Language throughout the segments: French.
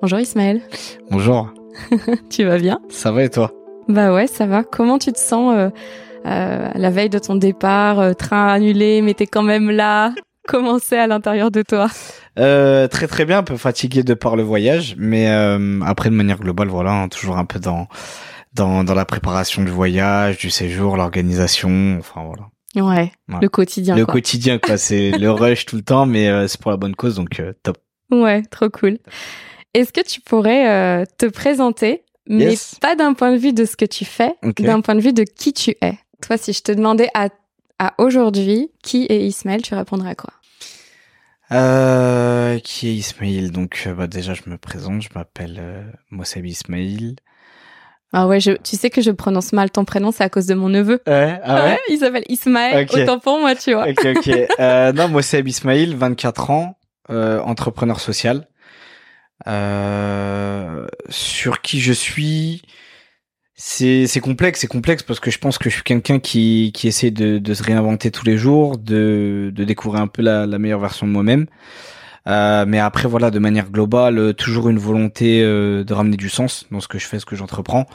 Bonjour Ismaël. Bonjour. tu vas bien? Ça va et toi? Bah ouais, ça va. Comment tu te sens euh, euh, la veille de ton départ, euh, train annulé, mais t'es quand même là? Comment c'est à l'intérieur de toi? Euh, Très très bien, un peu fatigué de par le voyage, mais euh, après de manière globale, voilà, hein, toujours un peu dans, dans dans la préparation du voyage, du séjour, l'organisation, enfin voilà. Ouais, Ouais. le quotidien. le quoi. quotidien quoi, c'est le rush tout le temps, mais euh, c'est pour la bonne cause, donc euh, top. Ouais, trop cool. Est-ce que tu pourrais euh, te présenter, mais Yes. pas d'un point de vue de ce que tu fais, d'un point de vue de qui tu es? Toi, si je te demandais à, à aujourd'hui qui est Ismaël, tu répondrais quoi? Euh, qui est Ismail Donc euh, bah, déjà je me présente, je m'appelle euh, Mossab Ismail. Ah ouais, je, tu sais que je prononce mal ton prénom, c'est à cause de mon neveu. Ouais, ah ouais? il s'appelle Ismaël, Ok. autant pour moi, tu vois. ok, ok. Euh, non, moi c'est Ismail, 24 ans, entrepreneur social. Euh, sur qui je suis, c'est complexe, c'est complexe parce que je pense que je suis quelqu'un qui qui essaie de de se réinventer tous les jours, de de découvrir un peu la la meilleure version de moi-même. Euh, mais après voilà, de manière globale, euh, toujours une volonté euh, de ramener du sens dans ce que je fais, ce que j'entreprends.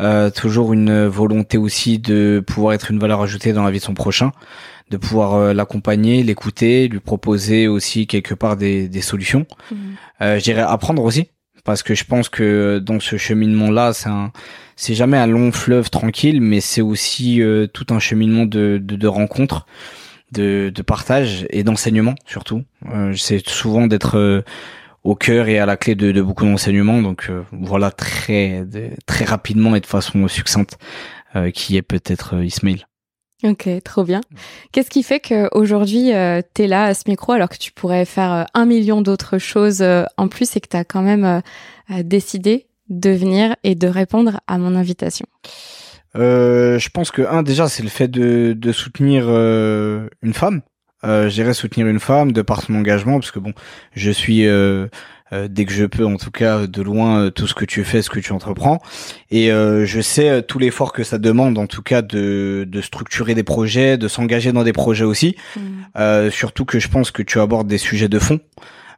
Euh, toujours une volonté aussi de pouvoir être une valeur ajoutée dans la vie de son prochain, de pouvoir euh, l'accompagner, l'écouter, lui proposer aussi quelque part des, des solutions. Euh, je dirais apprendre aussi, parce que je pense que dans ce cheminement-là, c'est un, c'est jamais un long fleuve tranquille, mais c'est aussi euh, tout un cheminement de, de, de rencontres, de, de partage et d'enseignement surtout. Euh, J'essaie souvent d'être euh, au cœur et à la clé de, de beaucoup d'enseignements, donc euh, voilà très très rapidement et de façon succincte euh, qui est peut-être Ismail. Ok, trop bien. Qu'est-ce qui fait qu'aujourd'hui, euh, tu es là à ce micro alors que tu pourrais faire un million d'autres choses euh, en plus et que tu as quand même euh, décidé de venir et de répondre à mon invitation? Euh, je pense que un déjà c'est le fait de, de soutenir euh, une femme. Euh, J'irais soutenir une femme de par son engagement parce que bon, je suis euh, euh, dès que je peux en tout cas de loin tout ce que tu fais, ce que tu entreprends et euh, je sais tout l'effort que ça demande en tout cas de, de structurer des projets, de s'engager dans des projets aussi. Euh, surtout que je pense que tu abordes des sujets de fond.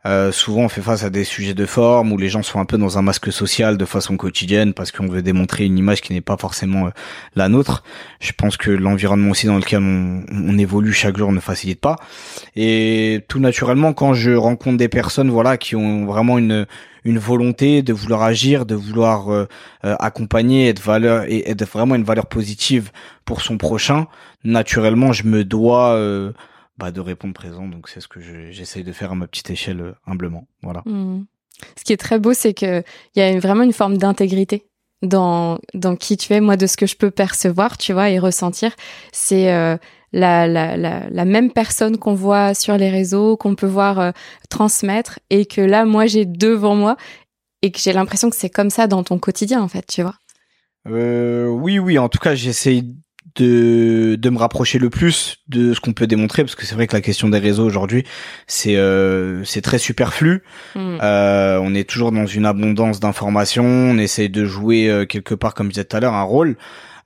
Euh, souvent, on fait face à des sujets de forme où les gens sont un peu dans un masque social de façon quotidienne parce qu'on veut démontrer une image qui n'est pas forcément euh, la nôtre. Je pense que l'environnement aussi dans lequel on, évolue chaque jour ne facilite pas. Et tout naturellement, quand je rencontre des personnes, voilà, qui ont vraiment une une volonté de vouloir agir, de vouloir euh, euh, accompagner, être valeur et être vraiment une valeur positive pour son prochain, naturellement, je me dois bah, de répondre présent. Donc c'est ce que je- j'essaye de faire à ma petite échelle euh, humblement. Voilà. Mhm. Ce qui est très beau, c'est que il y a une- vraiment une forme d'intégrité dans dans qui tu es. Moi, de ce que je peux percevoir, tu vois, et ressentir, c'est euh, la, la, la, la même personne qu'on voit sur les réseaux, qu'on peut voir euh, transmettre, et que là, moi, j'ai devant moi, et que j'ai l'impression que c'est comme ça dans ton quotidien, en fait, tu vois. Euh, oui, oui. En tout cas, j'essaye de de me rapprocher le plus de ce qu'on peut démontrer parce que c'est vrai que la question des réseaux aujourd'hui c'est euh, c'est très superflu Mhm. Euh, on est toujours dans une abondance d'informations. On essaye de jouer euh, quelque part, comme je disais tout à l'heure, un rôle.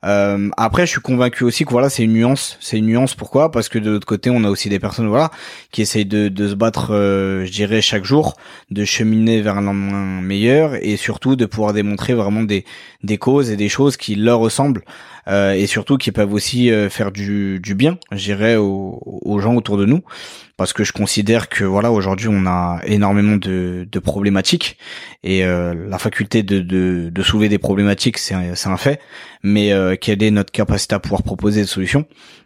Euh, après, je suis convaincu aussi que voilà, c'est une nuance. C'est une nuance. Pourquoi? Parce que de l'autre côté, on a aussi des personnes voilà qui essayent de, de se battre, euh, je dirais, chaque jour, de cheminer vers un lendemain meilleur et surtout de pouvoir démontrer vraiment des des causes et des choses qui leur ressemblent euh, et surtout qui peuvent aussi euh, faire du du bien, je dirais, aux, gens autour de nous. Parce que je considère que voilà aujourd'hui on a énormément de, problématiques. Et euh, la faculté de, de, soulever des problématiques c'est un, fait. Mais quelle est notre capacité à pouvoir proposer des solutions?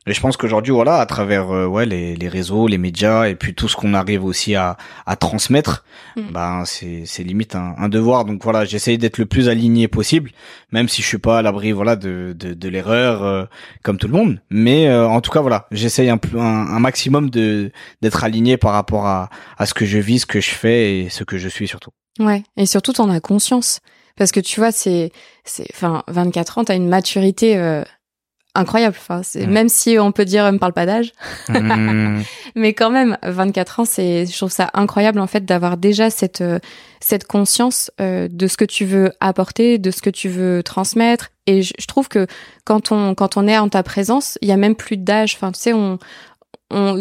Et je pense qu'aujourd'hui voilà à travers euh, ouais les, les réseaux les médias et puis tout ce qu'on arrive aussi à, à transmettre Mm. ben c'est c'est limite un, un devoir donc voilà j'essaye d'être le plus aligné possible même si je suis pas à l'abri voilà de de, de l'erreur euh, comme tout le monde mais euh, en tout cas voilà j'essaye un, un maximum de d'être aligné par rapport à, à ce que je vis, ce que je fais et ce que je suis surtout. Ouais, et surtout t'en as conscience parce que tu vois c'est c'est enfin 24 ans, t'as une maturité euh, incroyable. Enfin, c'est même si on peut dire me parle pas d'âge, Mmh. mais quand même 24 ans, c'est je trouve ça incroyable en fait d'avoir déjà cette euh, cette conscience euh, de ce que tu veux apporter, de ce que tu veux transmettre et je, je trouve que quand on quand on est en ta présence, il y a même plus d'âge. Enfin, tu sais on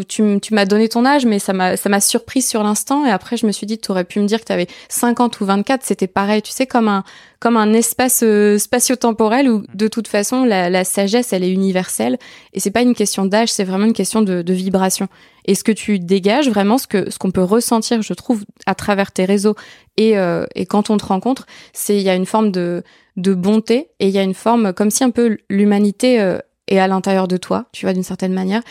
tu, m'as donné ton âge, mais ça m'a, ça m'a surpris sur l'instant. Et après, je me suis dit, tu aurais pu me dire que tu avais 50 ou 24. C'était pareil, tu sais, comme un, comme un espace euh, spatio-temporel où, de toute façon, la, la, sagesse, elle est universelle. Et c'est pas une question d'âge, c'est vraiment une question de, de vibration. Et ce que tu dégages, vraiment, ce que, ce qu'on peut ressentir, je trouve, à travers tes réseaux et, euh, et quand on te rencontre, c'est, il y a une forme de, de bonté et il y a une forme, comme si un peu l'humanité euh, est à l'intérieur de toi, tu vois, d'une certaine manière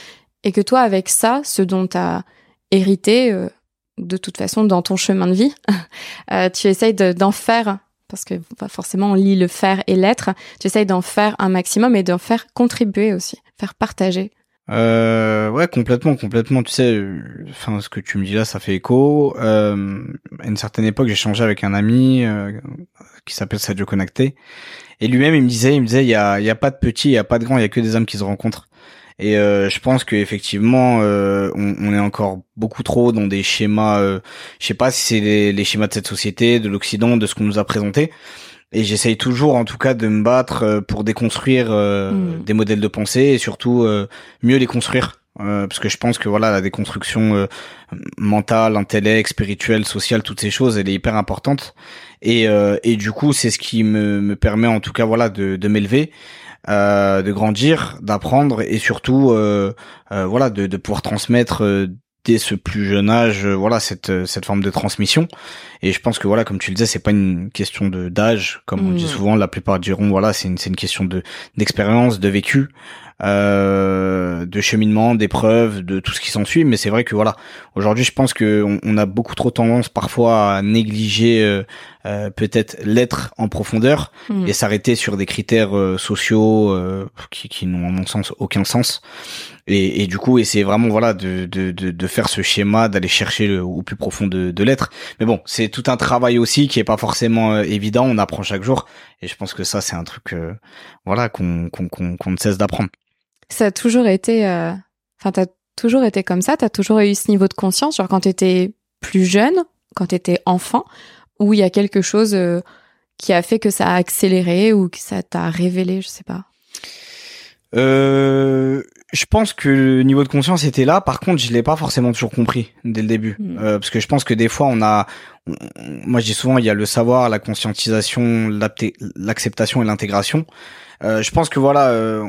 et que toi, avec ça, ce dont tu as hérité, euh, de toute façon, dans ton chemin de vie, euh, tu essayes d'en faire, parce que forcément on lit le faire et l'être, tu essayes d'en faire un maximum et d'en faire contribuer aussi, faire partager. Euh, ouais, complètement, complètement. Tu sais, enfin, ce que tu me dis là, ça fait écho. À une certaine époque, j'ai changé avec un ami qui s'appelle Sadio Connecté, et lui-même, il me disait, il me disait, il a, y a pas de petits, il y a pas de grands, il y a que des hommes qui se rencontrent. Et euh, je pense qu'effectivement, euh, on, on, est encore beaucoup trop dans des schémas. Euh, je sais pas si c'est les, les, schémas de cette société, de l'Occident, de ce qu'on nous a présenté. Et j'essaye toujours, en tout cas, de me battre euh, pour déconstruire mmh. des modèles de pensée et surtout mieux les construire. parce que je pense que voilà la déconstruction mentale, intellectuelle, spirituelle, sociale, toutes ces choses, elle est hyper importante. Et, et du coup, c'est ce qui me, me permet, en tout cas, voilà, de, de m'élever. Euh, de grandir, d'apprendre et surtout euh, euh, voilà de, de, pouvoir transmettre dès ce plus jeune âge voilà cette cette forme de transmission. Et je pense que voilà comme tu le disais c'est pas une question de d'âge. Comme on dit mmh. souvent la plupart diront voilà c'est une c'est une question de d'expérience de vécu euh, de cheminement, d'épreuves, de tout ce qui s'ensuit. Mais c'est vrai que voilà, aujourd'hui, je pense que on, a beaucoup trop tendance parfois à négliger euh, euh, peut-être l'être en profondeur mm. et s'arrêter sur des critères sociaux qui, qui n'ont à mon sens aucun sens. Et, et, du coup essayer vraiment voilà de, de, de, de faire ce schéma d'aller chercher le, au plus profond de, de l'être mais bon c'est tout un travail aussi qui est pas forcément évident on apprend chaque jour et je pense que ça c'est un truc voilà qu'on qu'on qu'on ne cesse d'apprendre ça a toujours été, euh, enfin, t'as toujours été comme ça, t'as toujours eu ce niveau de conscience, genre quand t'étais plus jeune, quand t'étais enfant, où il y a quelque chose euh, qui a fait que ça a accéléré ou que ça t'a révélé, je sais pas? Euh, je pense que le niveau de conscience était là. Par contre, je l'ai pas forcément toujours compris dès le début, hmm. euh, parce que je pense que des fois, on a, moi, je dis souvent, il y a le savoir, la conscientisation, l'acceptation et l'intégration. Euh, je pense que voilà, euh,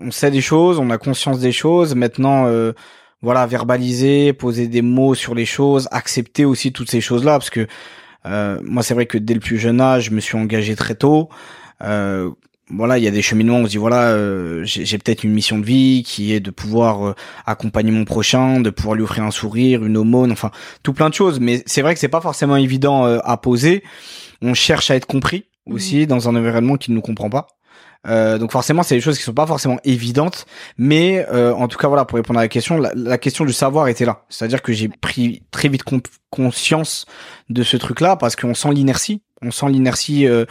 on sait des choses, on a conscience des choses. Maintenant, euh, voilà, verbaliser, poser des mots sur les choses, accepter aussi toutes ces choses-là, parce que moi, c'est vrai que dès le plus jeune âge, je me suis engagé très tôt. voilà, il y a des cheminements. On se dit voilà, j'ai peut-être une mission de vie qui est de pouvoir accompagner mon prochain, de pouvoir lui offrir un sourire, une aumône, enfin tout plein de choses. Mais c'est vrai que c'est pas forcément évident à poser. On cherche à être compris aussi mmh. dans un environnement qui ne nous comprend pas. Euh, donc forcément, c'est des choses qui sont pas forcément évidentes, mais euh, en tout cas voilà, pour répondre à la question, la, question du savoir était là. C'est-à-dire que j'ai pris très vite conscience de ce truc-là parce qu'on sent l'inertie, on sent l'inertie euh,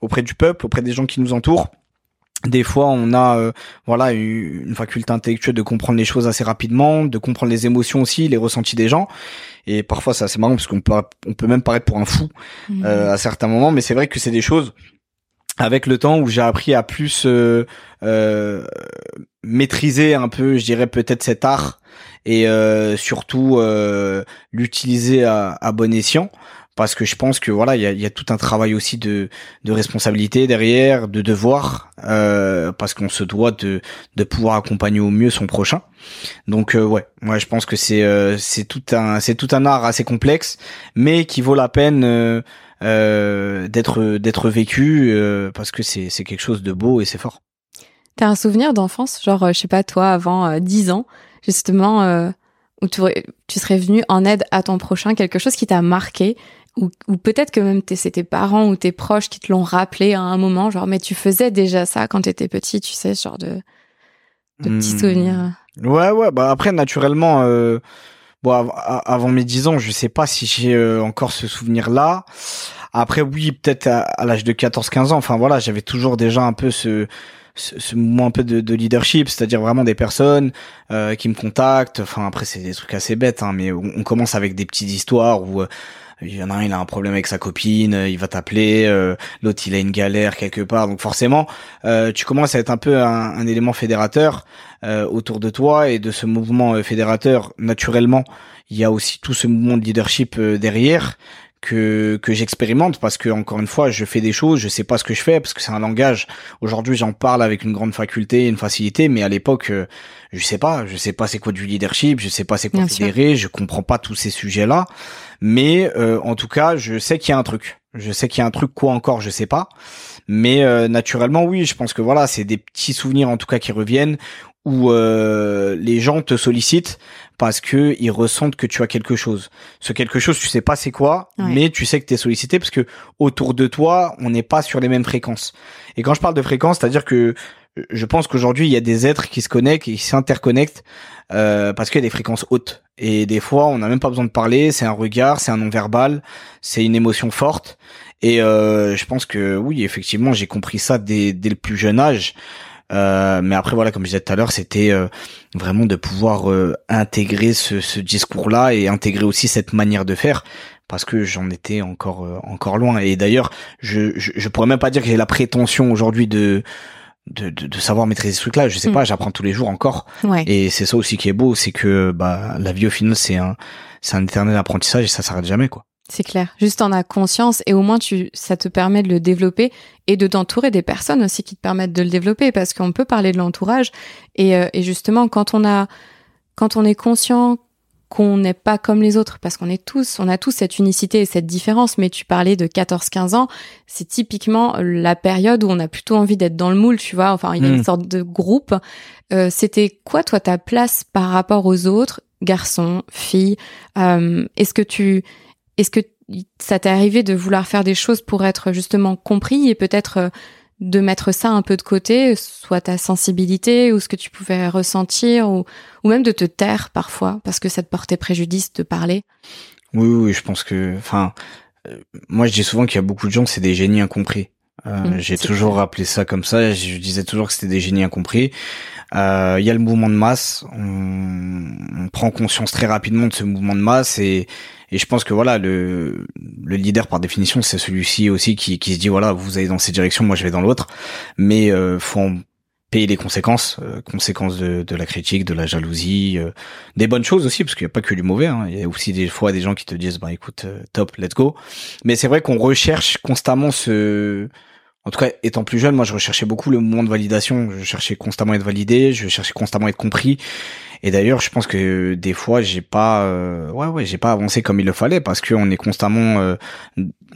auprès du peuple, auprès des gens qui nous entourent. Des fois, on a voilà une faculté intellectuelle de comprendre les choses assez rapidement, de comprendre les émotions aussi, les ressentis des gens. Et parfois, c'est assez marrant parce qu'on peut on peut même paraître pour un fou mmh. à certains moments, mais c'est vrai que c'est des choses avec le temps où j'ai appris à plus euh, euh, maîtriser un peu, je dirais peut-être cet art et euh, surtout euh, l'utiliser à, à, bon escient parce que je pense que voilà il y a, y a, tout un travail aussi de, de responsabilité derrière de devoir euh, parce qu'on se doit de, de pouvoir accompagner au mieux son prochain donc euh, ouais moi je pense que c'est c'est tout un c'est tout un art assez complexe mais qui vaut la peine euh, d'être d'être vécu euh, parce que c'est c'est quelque chose de beau et c'est fort. T'as un souvenir d'enfance, genre euh, je sais pas toi avant 10 ans, justement où tu serais venu en aide à ton prochain, quelque chose qui t'a marqué ou, ou peut-être que même c'est tes parents ou tes proches qui te l'ont rappelé à un moment, genre mais tu faisais déjà ça quand t'étais petit, tu sais, genre de de petits hmm. souvenirs. Ouais ouais, bah après naturellement euh, Bon, avant mes 10 ans, je sais pas si j'ai euh, encore ce souvenir-là. Après, oui, peut-être à, l'âge de 14-15 ans. Enfin voilà, j'avais toujours déjà un peu ce, ce, ce mouvement un peu de, de leadership, c'est-à-dire vraiment des personnes euh, qui me contactent. Enfin après, c'est des trucs assez bêtes, hein, mais on, commence avec des petites histoires où il y en a un il a un problème avec sa copine il va t'appeler l'autre il a une galère quelque part. Donc forcément tu commences à être un peu un, un élément fédérateur autour de toi et de ce mouvement fédérateur. Naturellement il y a aussi tout ce mouvement de leadership derrière que que j'expérimente parce que encore une fois je fais des choses je sais pas ce que je fais parce que c'est un langage. Aujourd'hui j'en parle avec une grande faculté une facilité mais à l'époque euh, je sais pas. Je sais pas c'est quoi du leadership je sais pas c'est quoi fédérer je comprends pas tous ces sujets là mais euh, en tout cas je sais qu'il y a un truc. Je sais qu'il y a un truc quoi encore je sais pas. Mais euh, naturellement oui je pense que voilà c'est des petits souvenirs en tout cas qui reviennent où les gens te sollicitent parce que ils ressentent que tu as quelque chose. Ce quelque chose, tu sais pas c'est quoi, mais tu sais que tu es sollicité parce que autour de toi, on n'est pas sur les mêmes fréquences. Et quand je parle de fréquences, c'est-à-dire que je pense qu'aujourd'hui, il y a des êtres qui se connectent et qui s'interconnectent euh, parce qu'il y a des fréquences hautes. Et des fois, on n'a même pas besoin de parler, c'est un regard, c'est un non-verbal, c'est une émotion forte. Et euh, je pense que oui, effectivement, j'ai compris ça dès, dès le plus jeune âge. Euh, mais après voilà, comme je disais tout à l'heure, c'était euh, vraiment de pouvoir euh, intégrer ce, ce discours-là et intégrer aussi cette manière de faire parce que j'en étais encore encore loin. Et d'ailleurs, je, je, je pourrais même pas dire que j'ai la prétention aujourd'hui de de, de, de, savoir maîtriser ce truc-là. Je sais mm. pas, j'apprends tous les jours encore. Ouais. Et c'est ça aussi qui est beau, c'est que bah la vie au final c'est un c'est un éternel apprentissage et ça s'arrête jamais quoi. C'est clair. Juste en as conscience et au moins tu, ça te permet de le développer et de t'entourer des personnes aussi qui te permettent de le développer parce qu'on peut parler de l'entourage et, euh, et, justement quand on a, quand on est conscient qu'on n'est pas comme les autres parce qu'on est tous, on a tous cette unicité et cette différence. Mais tu parlais de 14-15 ans, c'est typiquement la période où on a plutôt envie d'être dans le moule, tu vois. Enfin, il y a une hmm. sorte de groupe. Euh, C'était quoi toi ta place par rapport aux autres, garçons, filles euh, Est-ce que tu est-ce que ça t'est arrivé de vouloir faire des choses pour être justement compris et peut-être euh, de mettre ça un peu de côté, soit ta sensibilité ou ce que tu pouvais ressentir ou, ou même de te taire parfois parce que ça te portait préjudice de parler? Oui, oui, je pense que, enfin, euh, moi je dis souvent qu'il y a beaucoup de gens, c'est des génies incompris. Euh, mmh, J'ai toujours rappelé ça comme ça. Je disais toujours que c'était des génies incompris. Euh, il y a le mouvement de masse. On, on, prend conscience très rapidement de ce mouvement de masse et, et je pense que voilà le, le leader par définition c'est celui-ci aussi qui, qui se dit voilà vous allez dans cette direction, moi je vais dans l'autre. Mais euh, faut en payer les conséquences, euh, conséquences de, de, la critique, de la jalousie, euh, des bonnes choses aussi, parce qu'il n'y a pas que du mauvais. Hein. Il y a aussi des fois des gens qui te disent bah écoute euh, top, let's go. Mais c'est vrai qu'on recherche constamment ce en tout cas, étant plus jeune, moi, je recherchais beaucoup le moment de validation. Je cherchais constamment à être validé, je cherchais constamment à être compris. Et d'ailleurs, je pense que des fois, j'ai pas, euh, ouais, ouais, j'ai pas avancé comme il le fallait parce qu'on est constamment, euh,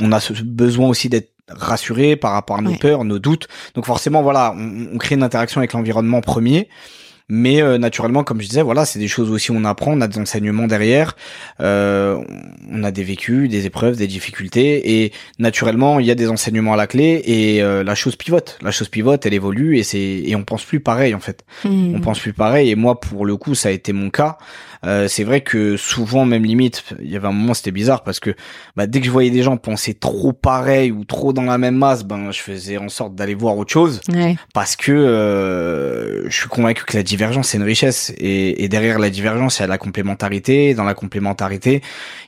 on a ce besoin aussi d'être rassuré par rapport à nos peurs, nos doutes. Donc forcément, voilà, on, on crée une interaction avec l'environnement premier. Mais euh, naturellement, comme je disais, voilà, c'est des choses aussi où on apprend, on a des enseignements derrière, euh, on a des vécus, des épreuves, des difficultés, et naturellement, il y a des enseignements à la clé, et euh, la chose pivote. La chose pivote, elle évolue, et c'est et on pense plus pareil en fait. Mmh. On pense plus pareil, et moi, pour le coup, ça a été mon cas. Euh, c'est vrai que souvent, même limite, il y avait un moment, c'était bizarre parce que bah, dès que je voyais des gens penser trop pareil ou trop dans la même masse, ben je faisais en sorte d'aller voir autre chose parce que euh, je suis convaincu que la divergence c'est une richesse et, et, derrière la divergence il y a la complémentarité. Dans la complémentarité,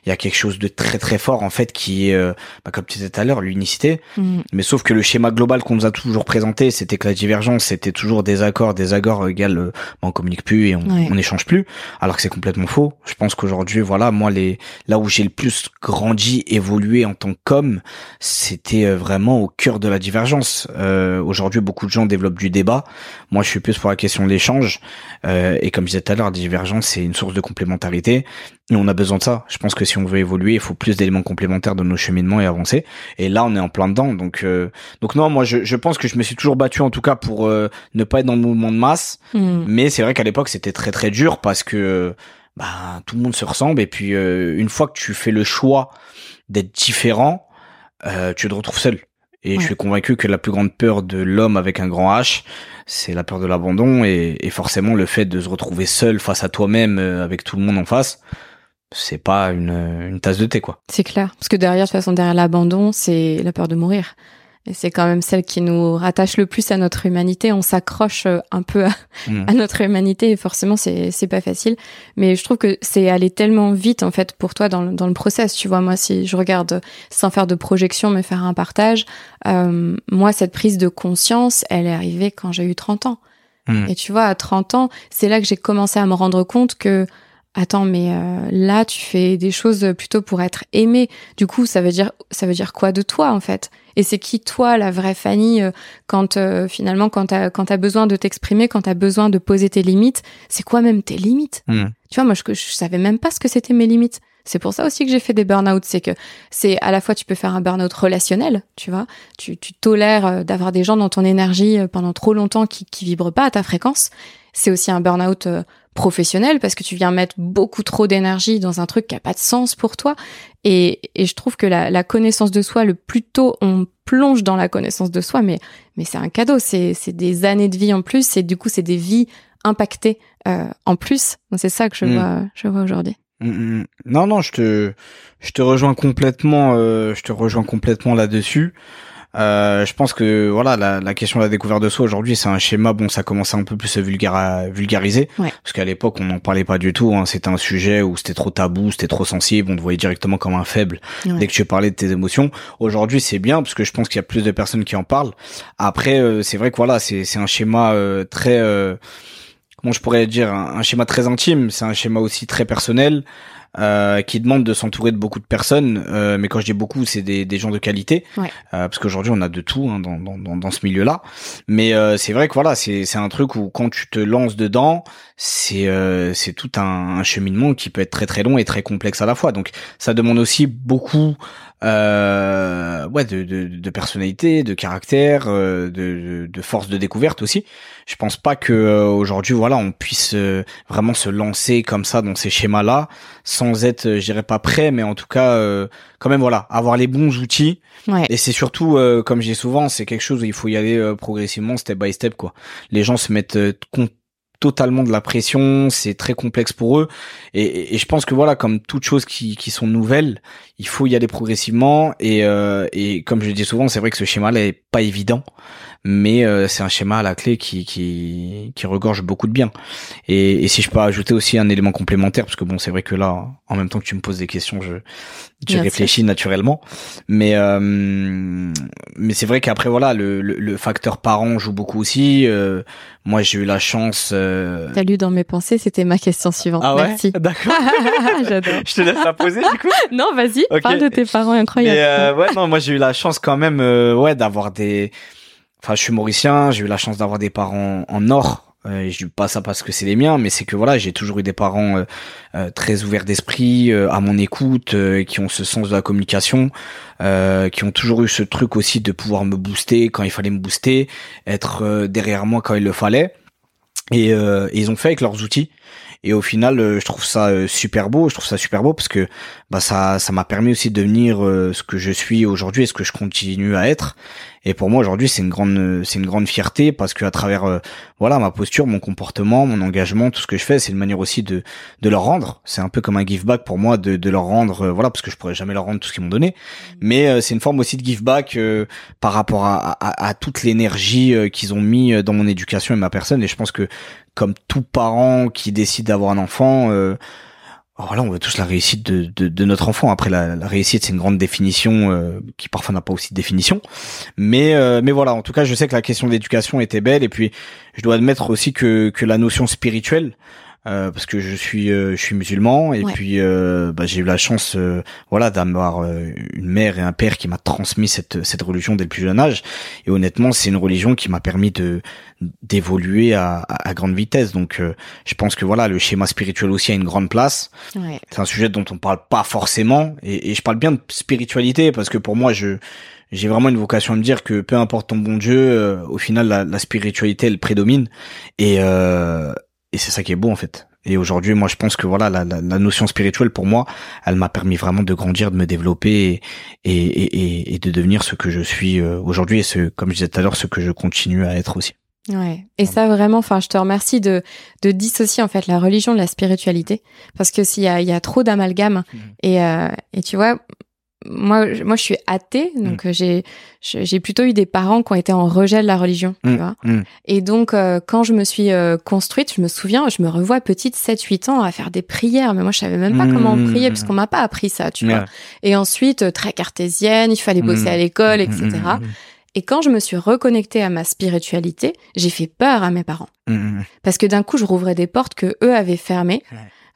il y a quelque chose de très très fort en fait qui est, euh, bah, comme tu disais tout à l'heure, l'unicité. Mm. Mais sauf que le schéma global qu'on nous a toujours présenté, c'était que la divergence c'était toujours des accords, des accords égale euh, bah, on communique plus et on, on échange plus, alors que c'est complètement faux. Je pense qu'aujourd'hui, voilà, moi, les là où j'ai le plus grandi, évolué en tant qu'homme, c'était euh, vraiment au cœur de la divergence. Euh, aujourd'hui, beaucoup de gens développent du débat. Moi, je suis plus pour la question de l'échange. Euh, et comme je disais tout à l'heure, la divergence, c'est une source de complémentarité. Et on a besoin de ça. Je pense que si on veut évoluer, il faut plus d'éléments complémentaires de nos cheminements et avancer. Et là, on est en plein dedans. Donc, euh, donc non, moi, je, je, pense que je me suis toujours battu, en tout cas, pour euh, ne pas être dans le mouvement de masse. Hmm. Mais c'est vrai qu'à l'époque, c'était très très dur parce que bah, tout le monde se ressemble. Et puis, euh, une fois que tu fais le choix d'être différent, tu te retrouves seul. Et je suis convaincu que la plus grande peur de l'homme avec un grand H, c'est la peur de l'abandon et, et, forcément le fait de se retrouver seul face à toi-même avec tout le monde en face c'est pas une, une tasse de thé quoi. C'est clair, parce que derrière de toute façon derrière l'abandon, c'est la peur de mourir. Et c'est quand même celle qui nous rattache le plus à notre humanité. On s'accroche euh, un peu mm. à, notre humanité et forcément c'est c'est pas facile. Mais je trouve que c'est aller tellement vite en fait pour toi dans le, dans le process. Tu vois, moi si je regarde sans faire de projection mais faire un partage, euh, moi cette prise de conscience, elle est arrivée quand j'ai eu 30 ans. Mm. Et tu vois, à 30 ans, c'est là que j'ai commencé à me rendre compte que attends, mais euh, là, tu fais des choses plutôt pour être aimé. Du coup, ça veut dire, ça veut dire quoi de toi, en fait? Et c'est qui, toi, la vraie Fanny, euh, quand euh, finalement, quand t'as quand as besoin de t'exprimer, quand t'as besoin de poser tes limites, c'est quoi même tes limites? Hmm. Tu vois, moi, je, je savais même pas ce que c'était mes limites. C'est pour ça aussi que j'ai fait des burn-out, c'est que c'est à la fois tu peux faire un burn-out relationnel, tu vois, tu, tu tolères d'avoir des gens dans ton énergie pendant trop longtemps qui qui vibrent pas à ta fréquence. C'est aussi un burn-out professionnel parce que tu viens mettre beaucoup trop d'énergie dans un truc qui a pas de sens pour toi. Et, et je trouve que la, la, connaissance de soi, le plus tôt on plonge dans la connaissance de soi, mais, mais c'est un cadeau, c'est, c'est des années de vie en plus, et du coup c'est des vies impactées euh, en plus. C'est ça que je mm. vois, je vois aujourd'hui. Mm, mm, non, non, je te, je te rejoins complètement, euh, je te rejoins complètement là-dessus. Euh, je pense que voilà la, la, question de la découverte de soi aujourd'hui c'est un schéma bon ça commence un peu plus à vulgariser. Parce qu'à l'époque on n'en parlait pas du tout hein. c'était un sujet où c'était trop tabou c'était trop sensible on te voyait directement comme un faible dès que tu parlais de tes émotions. Aujourd'hui c'est bien parce que je pense qu'il y a plus de personnes qui en parlent. Après euh, c'est vrai que voilà c'est c'est un schéma euh, très euh, comment je pourrais dire un schéma très intime c'est un schéma aussi très personnel euh, qui demande de s'entourer de beaucoup de personnes. Euh, mais quand je dis beaucoup, c'est des, des gens de qualité, euh, parce qu'aujourd'hui on a de tout hein, dans, dans, dans, ce milieu-là. Mais euh, c'est vrai que voilà, c'est c'est un truc où quand tu te lances dedans, c'est euh, c'est tout un, un, cheminement qui peut être très très long et très complexe à la fois. Donc ça demande aussi beaucoup euh, ouais, de, de, de, personnalité, de caractère, euh, de, de, force de découverte aussi. Je pense pas que euh, aujourd'hui, voilà, on puisse euh, vraiment se lancer comme ça dans ces schémas-là, sans être, je dirais pas prêt, mais en tout cas, quand même, voilà, avoir les bons outils. Ouais. Et c'est surtout, comme je dis souvent, c'est quelque chose où il faut y aller progressivement, step by step, quoi. Les gens se mettent totalement de la pression, c'est très complexe pour eux. Et, et, je pense que voilà, comme toutes choses qui, qui sont nouvelles, il faut y aller progressivement. Et, euh, et comme je dis souvent, c'est vrai que ce schéma-là est pas évident mais euh, c'est un schéma à la clé qui, qui, qui regorge beaucoup de bien. Et, et, si je peux ajouter aussi un élément complémentaire, parce que bon, c'est vrai que là, en même temps que tu me poses des questions, je, je réfléchis naturellement. Mais, euh, mais c'est vrai qu'après, voilà, le, le, facteur parent joue beaucoup aussi. Euh, moi, j'ai eu la chance... Euh... T'as lu dans mes pensées, c'était ma question suivante. Ah ouais? Merci. D'accord. J'adore. je te laisse la poser, du coup. non, vas-y, parle de tes parents incroyables. Euh, ouais, non, moi, j'ai eu la chance quand même, ouais, d'avoir des enfin, je suis mauricien, j'ai eu la chance d'avoir des parents en or. Euh, je dis pas ça parce que c'est les miens, mais c'est que voilà, j'ai toujours eu des parents euh, euh, très ouverts d'esprit, euh, à mon écoute, qui ont ce sens de la communication, qui ont toujours eu ce truc aussi de pouvoir me booster quand il fallait me booster, être derrière moi quand il le fallait. Et, et ils ont fait avec leurs outils. Et au final, euh, je trouve ça euh, super beau. Je trouve ça super beau parce que bah ça, ça m'a permis aussi de devenir euh, ce que je suis aujourd'hui et ce que je continue à être. Et pour moi aujourd'hui, c'est une grande, c'est une grande fierté parce que à travers voilà ma posture, mon comportement, mon engagement, tout ce que je fais, c'est une manière aussi de de leur rendre. C'est un peu comme un give back pour moi de de leur rendre, voilà, parce que je pourrais jamais leur rendre tout ce qu'ils m'ont donné. Mmh. Mais c'est une forme aussi de give back par rapport à, à, à toute l'énergie qu'ils ont mis dans mon éducation et ma personne. Et je pense que comme tout parent qui décide d'avoir un enfant, euh, voilà, on veut tous la réussite de, de, de notre enfant. Après, la, réussite, c'est une grande définition euh, qui parfois n'a pas aussi de définition. Mais, euh, mais voilà, en tout cas, je sais que la question de l'éducation était belle. Et puis, je dois admettre aussi que, que la notion spirituelle, euh, parce que je suis euh, je suis musulman et puis euh, bah, j'ai eu la chance voilà d'avoir une mère et un père qui m'a transmis cette cette religion dès le plus jeune âge. Et honnêtement c'est une religion qui m'a permis de d'évoluer à, à, grande vitesse. Donc je pense que voilà le schéma spirituel aussi a une grande place. Ouais. c'est un sujet dont on parle pas forcément et, et je parle bien de spiritualité parce que pour moi je j'ai vraiment une vocation à me dire que peu importe ton bon Dieu, au final la, la, spiritualité elle prédomine. Et euh, et c'est ça qui est beau en fait. Et aujourd'hui, moi, je pense que voilà, la, la, la notion spirituelle pour moi, elle m'a permis vraiment de grandir, de me développer et, et, et, et de devenir ce que je suis euh, aujourd'hui et ce, comme je disais tout à l'heure, ce que je continue à être aussi. Ouais. Et ça vraiment, enfin, je te remercie de de dissocier en fait la religion de la spiritualité, parce que s'il y a il y a trop d'amalgame mmh. et euh, et tu vois, moi, moi, je suis athée, donc euh, j'ai j'ai plutôt eu des parents qui ont été en rejet de la religion, tu Mm, vois. mm. Et donc, euh, quand je me suis euh, construite, je me souviens, je me revois petite, 7-8 ans, à faire des prières, mais moi, je savais même pas Mm, comment mm, prier, mm. parce qu'on m'a pas appris ça, tu vois. Et ensuite, très cartésienne, il fallait bosser Mm. à l'école, Mm, etc. mm, mm, Et quand je me suis reconnectée à ma spiritualité, j'ai fait peur à mes parents. mm, mm. Parce que d'un coup, je rouvrais des portes que eux avaient fermées.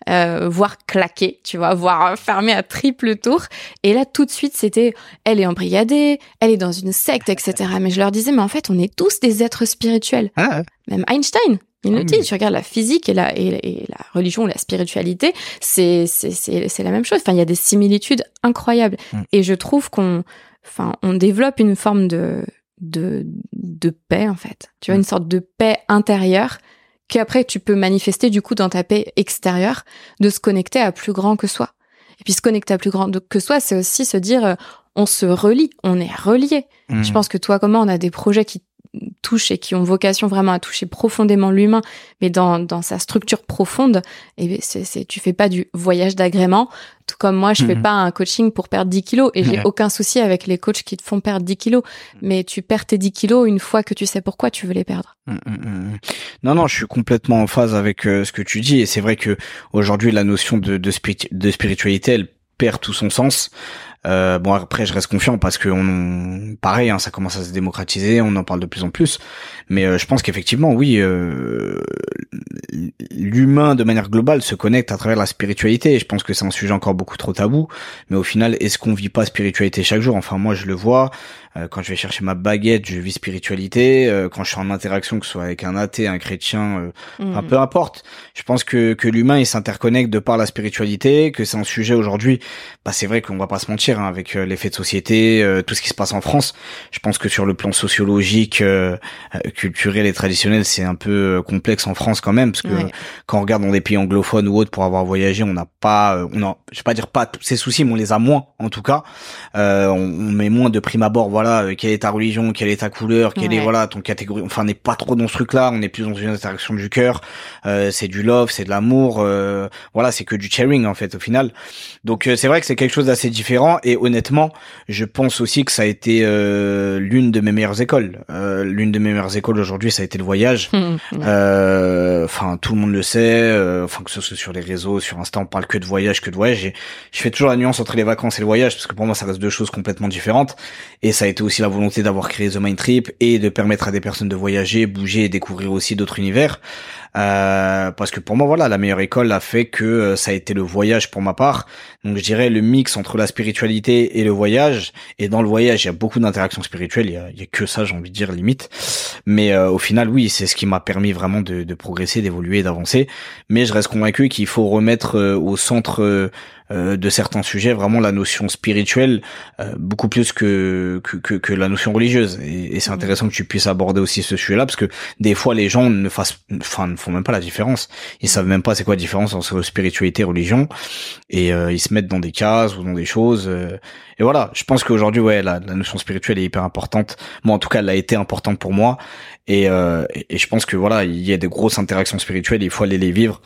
Euh, voire claquées, tu vois, voire euh, fermées à triple tour. Et là, tout de suite, c'était, elle est embrigadée, elle est dans une secte, etc. Mais je leur disais, mais en fait, on est tous des êtres spirituels. Ah. Même Einstein, il Ah le dit. oui. Tu regardes la physique et la, et, et la religion ou la spiritualité, c'est, c'est, c'est, c'est la même chose. Enfin, il y a des similitudes incroyables. Mm. Et je trouve qu'on, enfin, on développe une forme de, de, de paix, en fait. Tu vois, Mm. une sorte de paix intérieure qu'après tu peux manifester du coup dans ta paix extérieure, de se connecter à plus grand que soi. Et puis se connecter à plus grand que soi, c'est aussi se dire, euh, on se relie, on est relié. Mm. Je pense que toi, comment on a des projets qui touchent et qui ont vocation vraiment à toucher profondément l'humain, mais dans, dans sa structure profonde, et ben, c'est, c'est, tu fais pas du voyage d'agrément, tout comme moi, je fais Mhm. pas un coaching pour perdre 10 kilos, et j'ai aucun souci avec les coachs qui te font perdre 10 kilos, mais tu perds tes 10 kilos une fois que tu sais pourquoi tu veux les perdre. Mm, mm, mm. Non, non, je suis complètement en phase avec euh, ce que tu dis, et c'est vrai que aujourd'hui la notion de, de, spiri- de spiritualité, elle perd tout son sens. Euh, bon après je reste confiant parce que on, pareil hein, ça commence à se démocratiser, on en parle de plus en plus, mais euh, je pense qu'effectivement oui euh, l'humain de manière globale se connecte à travers la spiritualité. Je pense que c'est un sujet encore beaucoup trop tabou, mais au final est-ce qu'on vit pas spiritualité chaque jour? Enfin moi je le vois quand je vais chercher ma baguette, je vis spiritualité, euh, quand je suis en interaction que ce soit avec un athée, un chrétien, euh, Enfin, Mhm. peu importe. Je pense que, que l'humain, il s'interconnecte de par la spiritualité, que c'est un sujet aujourd'hui. Bah, c'est vrai qu'on va pas se mentir, hein, avec euh, l'effet de société, euh, tout ce qui se passe en France. Je pense que sur le plan sociologique, euh, euh, culturel et traditionnel, c'est un peu euh, complexe en France quand même, parce que Ouais. quand on regarde dans des pays anglophones ou autres pour avoir voyagé, on n'a pas, euh, on a, je vais pas dire pas tous ces soucis, mais on les a moins, en tout cas. Euh, on, on met moins de prime abord, voilà, euh, quelle est ta religion, quelle est ta couleur, quelle est, Ouais. voilà, ton catégorie. Enfin, on n'est pas trop dans ce truc-là, on est plus dans une interaction du cœur. Euh, c'est du love, c'est de l'amour, euh, voilà, c'est que du sharing en fait au final. Donc euh, c'est vrai que c'est quelque chose d'assez différent et honnêtement, je pense aussi que ça a été euh, l'une de mes meilleures écoles. Euh, l'une de mes meilleures écoles aujourd'hui, ça a été le voyage. Enfin, tout le monde le sait. Enfin, que ce soit sur les réseaux, sur Insta, on parle que de voyage, que de voyage. Et je fais toujours la nuance entre les vacances et le voyage parce que pour moi, ça reste deux choses complètement différentes. Et ça a été aussi la volonté d'avoir créé The Mind Trip et de permettre à des personnes de voyager, bouger et découvrir aussi d'autres univers. Euh, parce que pour moi, voilà, la meilleure école a fait que euh, ça a été le voyage pour ma part. Donc je dirais le mix entre la spiritualité et le voyage. Et dans le voyage, il y a beaucoup d'interactions spirituelles. Il y a, il y a que ça, j'ai envie de dire limite. Mais euh, au final, oui, c'est ce qui m'a permis vraiment de, de progresser, d'évoluer, d'avancer. Mais je reste convaincu qu'il faut remettre euh, au centre de certains sujets vraiment la notion spirituelle euh, beaucoup plus que, que que que la notion religieuse. Et, et c'est Mhm. intéressant que tu puisses aborder aussi ce sujet-là parce que des fois les gens ne fassent, enfin, ne font même pas la différence. Ils savent même pas c'est quoi la différence entre spiritualité et religion. Et euh, ils se mettent dans des cases ou dans des choses. euh, et voilà, je pense qu'aujourd'hui, ouais, la, la notion spirituelle est hyper importante. Moi, en tout cas, elle a été importante pour moi. Et, euh, et, et je pense que voilà, il y a des grosses interactions spirituelles. Il faut aller les vivre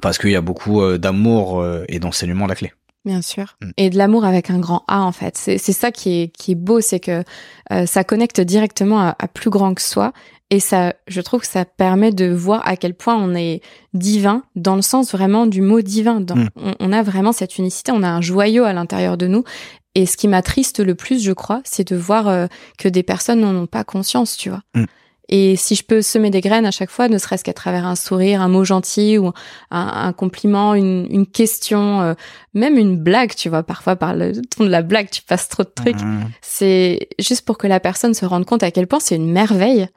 parce qu'il y a beaucoup d'amour et d'enseignement à la clé. Bien sûr. Mm. Et de l'amour avec un grand A, en fait. C'est c'est ça qui est, qui est beau, c'est que euh, ça connecte directement à, à plus grand que soi. Et ça, je trouve que ça permet de voir à quel point on est divin, dans le sens vraiment du mot divin. Dans- Mm. on, on a vraiment cette unicité, on a un joyau à l'intérieur de nous. Et ce qui m'attriste le plus, je crois, c'est de voir euh, que des personnes n'en ont pas conscience, tu vois. Mm. Et si je peux semer des graines à chaque fois, ne serait-ce qu'à travers un sourire, un mot gentil ou un, un compliment, une, une question, euh, même une blague, tu vois, parfois par le ton de la blague, tu passes trop de trucs. Mhm. C'est juste pour que la personne se rende compte à quel point c'est une merveille.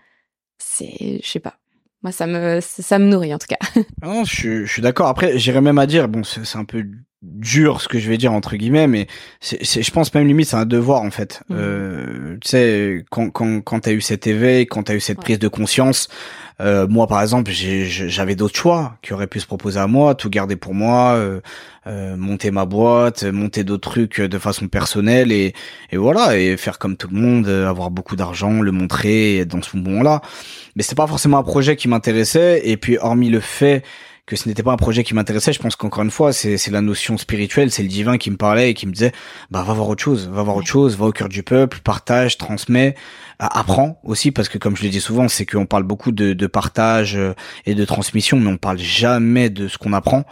C'est, je sais pas. Moi, ça me, ça me nourrit en tout cas. Ah Non, je, suis- je suis d'accord. Après, j'irais même à dire, bon, c'est c'est un peu dur ce que je vais dire entre guillemets, mais c'est, je pense même limite c'est un devoir en fait. Mhm. Euh, tu sais, quand quand quand t'as eu cet éveil, quand t'as eu cette Ouais. prise de conscience, euh, moi par exemple, j'avais d'autres choix qui auraient pu se proposer à moi, tout garder pour moi, euh, euh, monter ma boîte, monter d'autres trucs de façon personnelle et et voilà et faire comme tout le monde, euh, avoir beaucoup d'argent, le montrer être dans ce moment là. Mais c'était pas forcément un projet qui m'intéressait et puis hormis le fait que ce n'était pas un projet qui m'intéressait. Je pense qu'encore une fois, c'est la notion spirituelle, c'est le divin qui me parlait et qui me disait bah va voir autre chose, va voir autre chose, va au cœur du peuple, partage, transmet, apprend aussi parce que comme je le dis souvent, c'est qu'on parle beaucoup de, de partage euh, et de transmission, mais on parle jamais de ce qu'on apprend.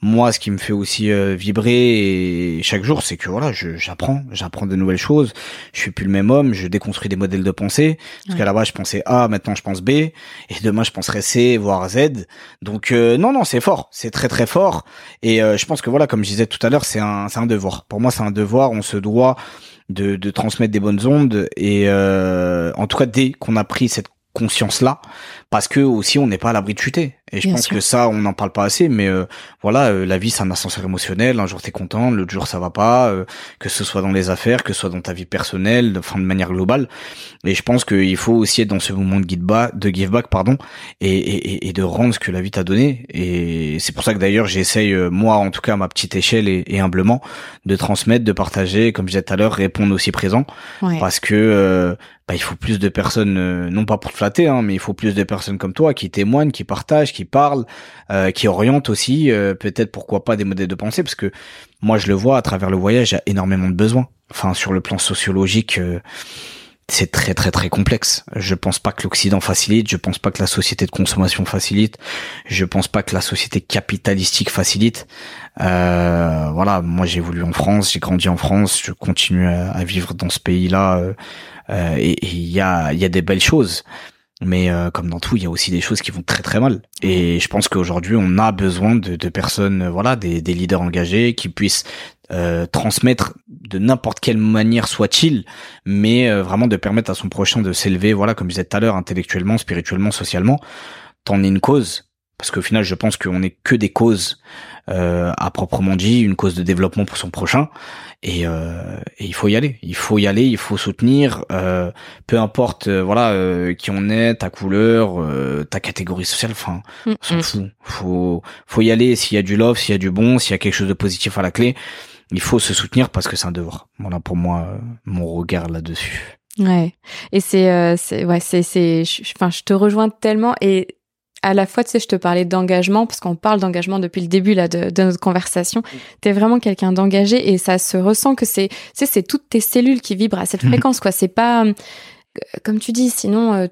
Moi, ce qui me fait aussi euh, vibrer chaque jour, c'est que voilà, j'apprends, j'apprends de nouvelles choses. Je suis plus le même homme, je déconstruis des modèles de pensée. Parce qu'à la base, je pensais A, maintenant je pense B, et demain je penserai C, voire Z. Donc euh, non, non, c'est fort, c'est très très fort. Et je pense que voilà, comme je disais tout à l'heure, c'est un, c'est un devoir. Pour moi, c'est un devoir. On se doit de, de transmettre des bonnes ondes et euh, en tout cas dès qu'on a pris cette conscience là parce que aussi on n'est pas à l'abri de chuter et je pense que ça on n'en parle pas assez mais euh, voilà euh, la vie c'est un ascenseur émotionnel un jour t'es content l'autre jour ça va pas euh, que ce soit dans les affaires que ce soit dans ta vie personnelle enfin de manière globale. Et je pense qu'il faut aussi être dans ce moment de give back de give back pardon et, et, et de rendre ce que la vie t'a donné. Et c'est pour ça que d'ailleurs j'essaye moi en tout cas à ma petite échelle et, et, humblement de transmettre de partager comme je disais tout à l'heure répondre aussi présent. Parce que bah, il faut plus de personnes, euh, non pas pour te flatter, hein, mais il faut plus de personnes comme toi qui témoignent, qui partagent, qui parlent, euh, qui orientent aussi, euh, peut-être pourquoi pas des modèles de pensée, parce que moi je le vois à travers le voyage, il y a énormément de besoins. Enfin, sur le plan sociologique, c'est très très très complexe. Je pense pas que l'Occident facilite, je pense pas que la société de consommation facilite, je pense pas que la société capitalistique facilite. voilà, moi j'ai voulu en France, j'ai grandi en France, je continue à, vivre dans ce pays-là euh, et il y a, y a des belles choses. Mais euh, comme dans tout, il y a aussi des choses qui vont très très mal. Et je pense qu'aujourd'hui, on a besoin de, de personnes, euh, voilà, des, des, leaders engagés qui puissent euh, transmettre de n'importe quelle manière soit-il, mais vraiment de permettre à son prochain de s'élever, voilà, comme je disais tout à l'heure, intellectuellement, spirituellement, socialement. T'en es une cause, parce qu'au final, je pense qu'on n'est que des causes euh, à proprement dit, une cause de développement pour son prochain. Et, euh, et, il faut y aller. Il faut y aller. Il faut soutenir. Euh, peu importe, euh, voilà, euh, qui on est, ta couleur, euh, ta catégorie sociale. Enfin, on s'en mm. fout. Faut, faut y aller. S'il y a du love, s'il y a du bon, s'il y a quelque chose de positif à la clé, il faut se soutenir parce que c'est un devoir. Voilà pour moi mon regard là-dessus. Ouais. Et c'est, c'est, ouais, c'est, c'est, enfin, je te rejoins tellement et à la fois, tu sais, je te parlais d'engagement, parce qu'on parle d'engagement depuis le début là de, de notre conversation. Tu es vraiment quelqu'un d'engagé et ça se ressent que c'est, tu sais, c'est toutes tes cellules qui vibrent à cette mhm. fréquence, quoi. C'est pas, euh, comme tu dis, sinon, euh,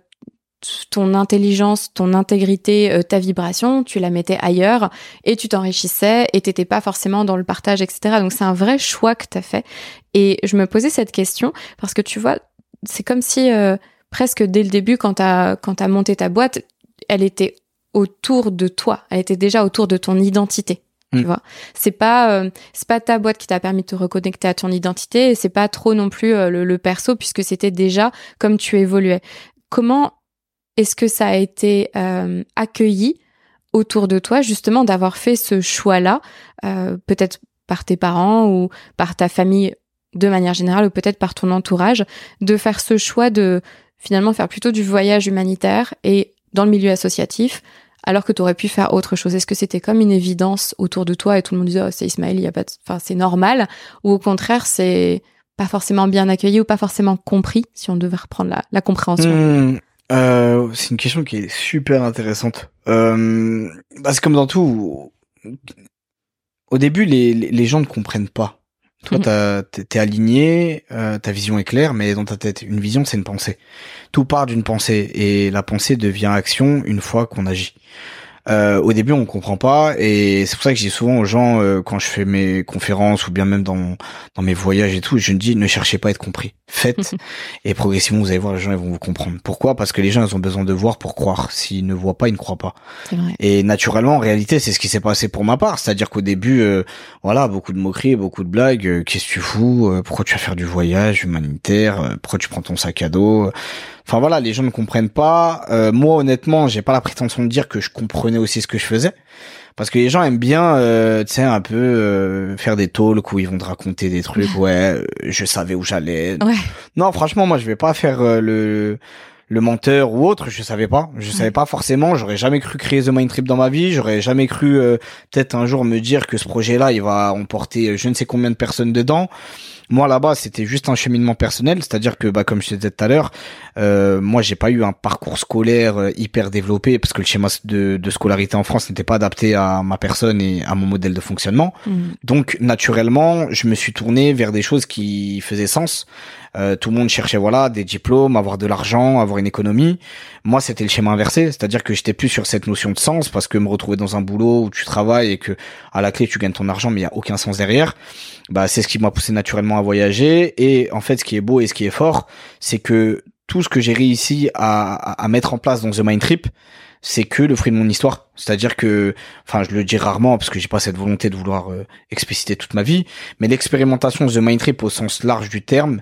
ton intelligence, ton intégrité, euh, ta vibration, tu la mettais ailleurs et tu t'enrichissais et t'étais pas forcément dans le partage, etc. Donc c'est un vrai choix que t'as fait. Et je me posais cette question parce que tu vois, c'est comme si presque dès le début, quand t'as quand as monté ta boîte, elle était autour de toi. Elle était déjà autour de ton identité. Tu mm. vois, c'est pas euh, c'est pas ta boîte qui t'a permis de te reconnecter à ton identité et c'est pas trop non plus euh, le, perso puisque c'était déjà comme tu évoluais. Comment est-ce que ça a été euh, accueilli autour de toi justement d'avoir fait ce choix-là, peut-être par tes parents ou par ta famille de manière générale ou peut-être par ton entourage, de faire ce choix de finalement faire plutôt du voyage humanitaire et dans le milieu associatif, alors que tu aurais pu faire autre chose Est-ce que c'était comme une évidence autour de toi et tout le monde disait oh, c'est Ismaël, il y a pas, enfin c'est normal, ou au contraire c'est pas forcément bien accueilli ou pas forcément compris si on devait reprendre la, compréhension? Hmm, euh, C'est une question qui est super intéressante. Euh, bah, c'est comme dans tout. Au début, les, les gens ne comprennent pas. Toi, mhm. t'es aligné, euh, ta vision est claire, mais dans ta tête, une vision, c'est une pensée. Tout part d'une pensée, et la pensée devient action une fois qu'on agit. Euh, au début, on comprend pas, et c'est pour ça que je dis souvent aux gens euh, quand je fais mes conférences ou bien même dans dans mes voyages et tout, je me dis ne cherchez pas à être compris, faites et progressivement vous allez voir les gens ils vont vous comprendre. Pourquoi? Parce que les gens ils ont besoin de voir pour croire. S'ils ne voient pas, ils ne croient pas. Et naturellement, en réalité, c'est ce qui s'est passé pour ma part, c'est-à-dire qu'au début, euh, voilà, beaucoup de moqueries, beaucoup de blagues. Euh, qu'est-ce que tu fous? Pourquoi tu vas faire du voyage humanitaire? Pourquoi tu prends ton sac à dos? Enfin voilà, les gens ne comprennent pas. Euh, moi, honnêtement, j'ai pas la prétention de dire que je comprenais aussi ce que je faisais, parce que les gens aiment bien, euh, tu sais, un peu euh, faire des talks où ils vont te raconter des trucs. Ouais, je savais où j'allais. Ouais. Non, franchement, moi, je vais pas faire le le menteur ou autre, je savais pas. Je savais pas forcément. J'aurais jamais cru créer The Mind Trip dans ma vie. J'aurais jamais cru euh, peut-être un jour me dire que ce projet-là, il va emporter je ne sais combien de personnes dedans. Moi là-bas, c'était juste un cheminement personnel, c'est-à-dire que bah comme je te disais tout à l'heure, euh, moi j'ai pas eu un parcours scolaire euh, hyper développé parce que le schéma de, de scolarité en France n'était pas adapté à ma personne et à mon modèle de fonctionnement. Mmh. Donc naturellement, je me suis tourné vers des choses qui faisaient sens. Euh, tout le monde cherchait voilà des diplômes, avoir de l'argent, avoir une économie. Moi, c'était le schéma inversé, c'est-à-dire que j'étais plus sur cette notion de sens parce que me retrouver dans un boulot où tu travailles et que à la clé tu gagnes ton argent, mais il y a aucun sens derrière. Bah, c'est ce qui m'a poussé naturellement à voyager. Et en fait, ce qui est beau et ce qui est fort, c'est que tout ce que j'ai réussi à, à, mettre en place dans The Mind Trip, c'est que le fruit de mon histoire. C'est-à-dire que, enfin, je le dis rarement parce que j'ai pas cette volonté de vouloir euh, expliciter toute ma vie, mais l'expérimentation The Mind Trip au sens large du terme,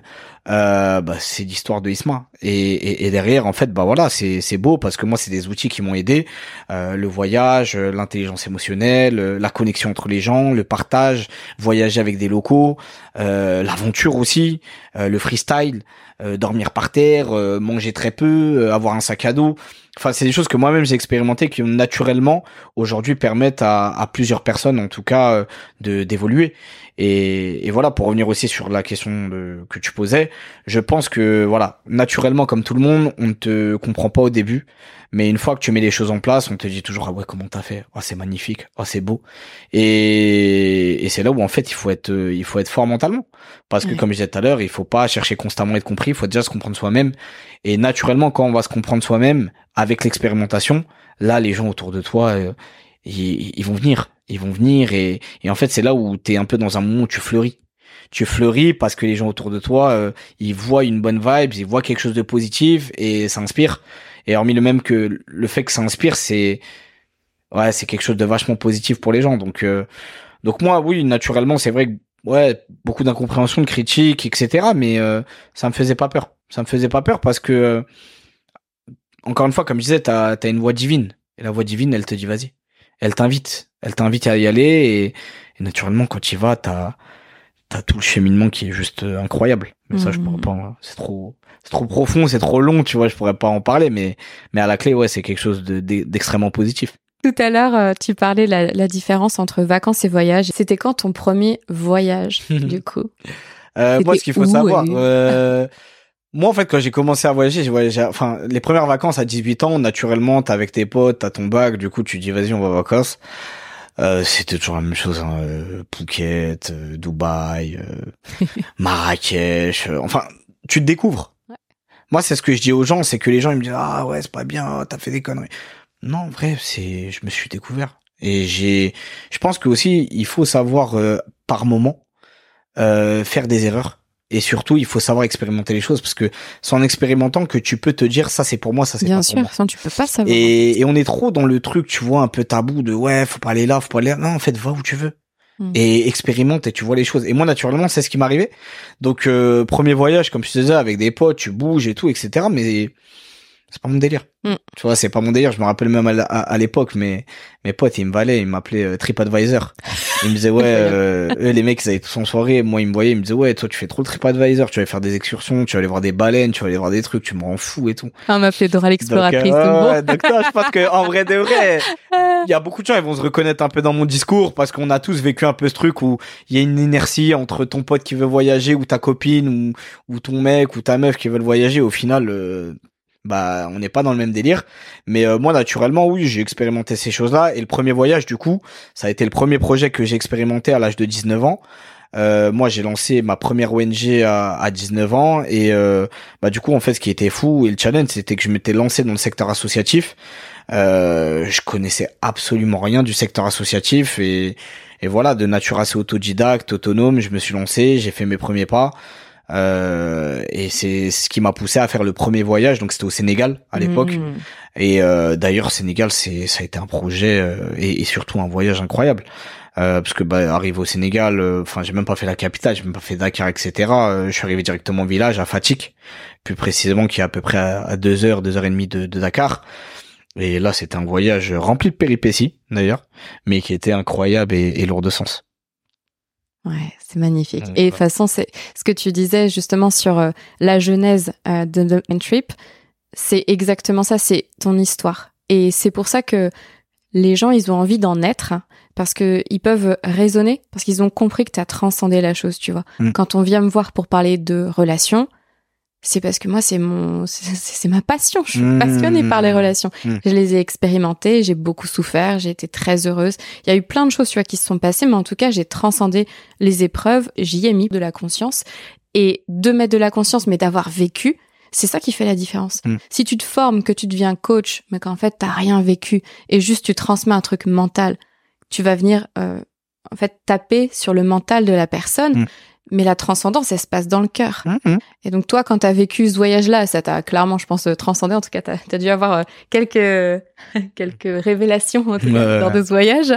euh, bah, c'est l'histoire de Isma. Et, et, derrière, en fait, bah voilà, c'est beau parce que moi, c'est des outils qui m'ont aidé. Euh, le voyage, l'intelligence émotionnelle, la connexion entre les gens, le partage, voyager avec des locaux, l'aventure aussi, le freestyle. Euh, dormir par terre, euh, manger très peu, euh, avoir un sac à dos. Enfin, c'est des choses que moi-même j'ai expérimenté qui naturellement aujourd'hui permettent à, à, plusieurs personnes, en tout cas, de d'évoluer. Et, et, voilà, pour revenir aussi sur la question de, que tu posais, je pense que voilà, naturellement, comme tout le monde, on ne te comprend pas au début. Mais une fois que tu mets les choses en place, on te dit toujours ah ouais comment t'as fait? Oh c'est magnifique, oh c'est beau. Et, et c'est là où en fait il faut être il faut être fort mentalement. Parce que comme je disais tout à l'heure, il faut pas chercher constamment à être compris, il faut déjà se comprendre soi-même. Et naturellement quand on va se comprendre soi-même avec l'expérimentation, là les gens autour de toi euh, ils, vont venir, ils vont venir et, et en fait c'est là où tu es un peu dans un moment où tu fleuris. Tu fleuris parce que les gens autour de toi, euh, ils voient une bonne vibe, ils voient quelque chose de positif et ça inspire. Et hormis le même que le fait que ça inspire, c'est ouais, c'est quelque chose de vachement positif pour les gens. Donc euh, donc moi, oui, naturellement, c'est vrai que ouais, beaucoup d'incompréhension, de critiques, etc. Mais euh, ça me faisait pas peur. Ça me faisait pas peur parce que euh, encore une fois, comme je disais, t'as as une voix divine et la voix divine, elle te dit vas-y, elle t'invite, elle t'invite à y aller et, et naturellement quand tu y vas, t'as t'as tout le cheminement qui est juste incroyable. Mais ça, je pourrais mmh. pas. C'est trop, c'est trop profond, c'est trop long, tu vois. Je pourrais pas en parler, mais mais à la clé, ouais, c'est quelque chose d'extrêmement positif. Tout à l'heure, euh, tu parlais la, la différence entre vacances et voyage. C'était quand ton premier voyage, du coup? Euh, Moi, ce qu'il faut savoir, euh, moi, en fait, quand j'ai commencé à voyager, j'ai voyagé, enfin, les premières vacances à 18 ans, naturellement, t'es avec tes potes, t'as ton bac, du coup, tu dis, vas-y, on va en vacances. Euh, c'était toujours la même chose, hein, euh, Phuket, euh, Dubaï, Marrakech. enfin, tu te découvres. Moi, c'est ce que je dis aux gens, c'est que les gens ils me disent ah ouais c'est pas bien, t'as fait des conneries. Non, en vrai, c'est je me suis découvert et j'ai. Je pense que aussi il faut savoir par moment faire des erreurs et surtout, il faut savoir expérimenter les choses parce que c'est en expérimentant que tu peux te dire ça c'est pour moi, ça c'est pas sûr, pour moi. Bien sûr, tu peux pas savoir. Et, et, on est trop dans le truc, tu vois, un peu tabou de ouais, faut pas aller là, faut pas aller là. Non, en fait, va où tu veux. Hmm. Et expérimente et tu vois les choses. Et moi, naturellement, c'est ce qui m'arrivait. Donc, euh, premier voyage, comme te disais, avec des potes, tu bouges et tout, etc. Mais c'est pas mon délire. Mm. Tu vois, c'est pas mon délire. Je me rappelle même à, l'époque, mais mes potes, ils me valaient, ils m'appelaient euh, TripAdvisor. Ils me disaient, ouais, euh, eux, les mecs, ils avaient tous en soirée. Moi, ils me voyaient, ils me disaient, ouais, toi, tu fais trop le TripAdvisor. Tu vas faire des excursions, tu vas aller voir des baleines, tu vas aller voir des trucs, tu me rends fou et tout. Ah, on m'appelait Dora l'exploratrice. Euh, donc, toi, je pense que, en vrai de vrai, il y a beaucoup de gens, ils vont se reconnaître un peu dans mon discours parce qu'on a tous vécu un peu ce truc où il y a une inertie entre ton pote qui veut voyager ou ta copine ou, ou ton mec ou ta meuf qui veulent voyager. Au final, euh, bah on n'est pas dans le même délire. Mais euh, moi naturellement oui j'ai expérimenté ces choses là et le premier voyage du coup ça a été le premier projet que j'ai expérimenté à l'âge de 19 ans. Euh, moi j'ai lancé ma première ONG à, à 19 ans. Et euh, bah du coup en fait ce qui était fou et le challenge c'était que je m'étais lancé dans le secteur associatif. Euh, je connaissais absolument rien du secteur associatif. Et et voilà de nature assez autodidacte autonome je me suis lancé j'ai fait mes premiers pas euh, et c'est ce qui m'a poussé à faire le premier voyage. Donc c'était au Sénégal à l'époque. Mmh. Et euh, d'ailleurs Sénégal, c'est ça a été un projet euh, et, et, surtout un voyage incroyable. Euh, parce que bah, arrivé au Sénégal, euh, enfin j'ai même pas fait la capitale, j'ai même pas fait Dakar, etc. je suis arrivé directement au village à Fatik, plus précisément qui est à peu près à, deux heures, deux heures et demie de, de Dakar. Et là c'était un voyage rempli de péripéties d'ailleurs, mais qui était incroyable et, et lourd de sens. Ouais, c'est magnifique. et de toute façon, c'est ce que tu disais justement sur euh, la genèse euh, de The Trip. C'est exactement ça, c'est ton histoire. Et c'est pour ça que les gens, ils ont envie d'en être parce que ils peuvent raisonner, parce qu'ils ont compris que tu as transcendé la chose, tu vois. Mm. Quand on vient me voir pour parler de relations, c'est parce que moi, c'est mon, c'est- ma passion. Je suis passionnée par les relations. Mm. Je les ai expérimentées, j'ai beaucoup souffert, j'ai été très heureuse. Il y a eu plein de choses, tu vois, qui se sont passées, mais en tout cas, j'ai transcendé les épreuves, j'y ai mis de la conscience. Et de mettre de la conscience, mais d'avoir vécu, c'est ça qui fait la différence. Mm. Si tu te formes, que tu deviens coach, mais qu'en fait, t'as rien vécu, et juste tu transmets un truc mental, tu vas venir, euh, en fait, taper sur le mental de la personne. Mais la transcendance, elle se passe dans le cœur. Mhm. Et donc toi, quand t'as vécu ce voyage-là, ça t'a clairement, je pense, euh, transcendé. En tout cas, t'as as dû avoir euh, quelques quelques révélations en tout cas, lors de ce voyage.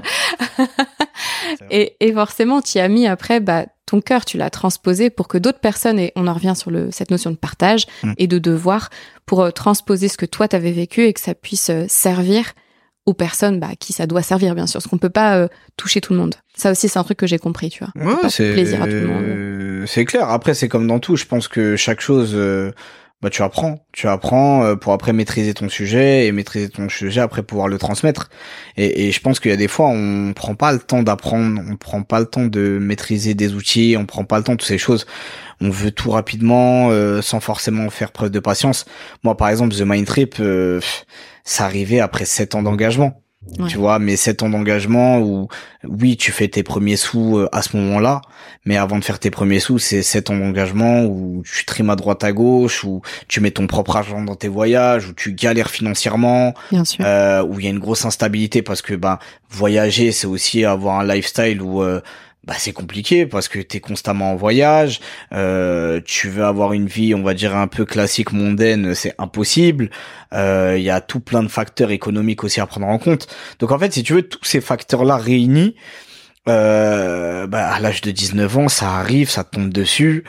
et, et forcément, tu as mis après, bah, ton cœur, tu l'as transposé pour que d'autres personnes, et on en revient sur le, cette notion de partage Mm. et de devoir, pour euh, transposer ce que toi t'avais vécu et que ça puisse servir aux personnes bah, à qui ça doit servir, bien sûr. Parce qu'on peut pas euh, toucher tout le monde. Ça aussi, c'est un truc que j'ai compris, tu vois. On Ouais, c'est plaisir à tout le monde. c'est clair. Après, c'est comme dans tout. Je pense que chaque chose, euh, bah, tu apprends. Tu apprends euh, pour après maîtriser ton sujet et maîtriser ton sujet après pouvoir le transmettre. Et, et je pense qu'il y a des fois, on prend pas le temps d'apprendre, on prend pas le temps de maîtriser des outils, on prend pas le temps de toutes ces choses. On veut tout rapidement, euh, sans forcément faire preuve de patience. Moi, par exemple, The Mind Trip, euh, pff, ça arrivait après sept ans d'engagement. Ouais. Tu vois, mais sept ans d'engagement où, oui, tu fais tes premiers sous euh, à ce moment-là, mais avant de faire tes premiers sous, c'est sept ans d'engagement où tu trimes à droite à gauche, où tu mets ton propre argent dans tes voyages, où tu galères financièrement, Bien sûr. euh, où il y a une grosse instabilité parce que ben voyager, c'est aussi avoir un lifestyle où euh, bah c'est compliqué parce que t'es constamment en voyage, euh, tu veux avoir une vie, on va dire un peu classique mondaine, c'est impossible. Euh, Il y a tout plein de facteurs économiques aussi à prendre en compte. Donc en fait, si tu veux, tous ces facteurs-là réunis, euh, bah, à l'âge de 19 ans, ça arrive, ça tombe dessus.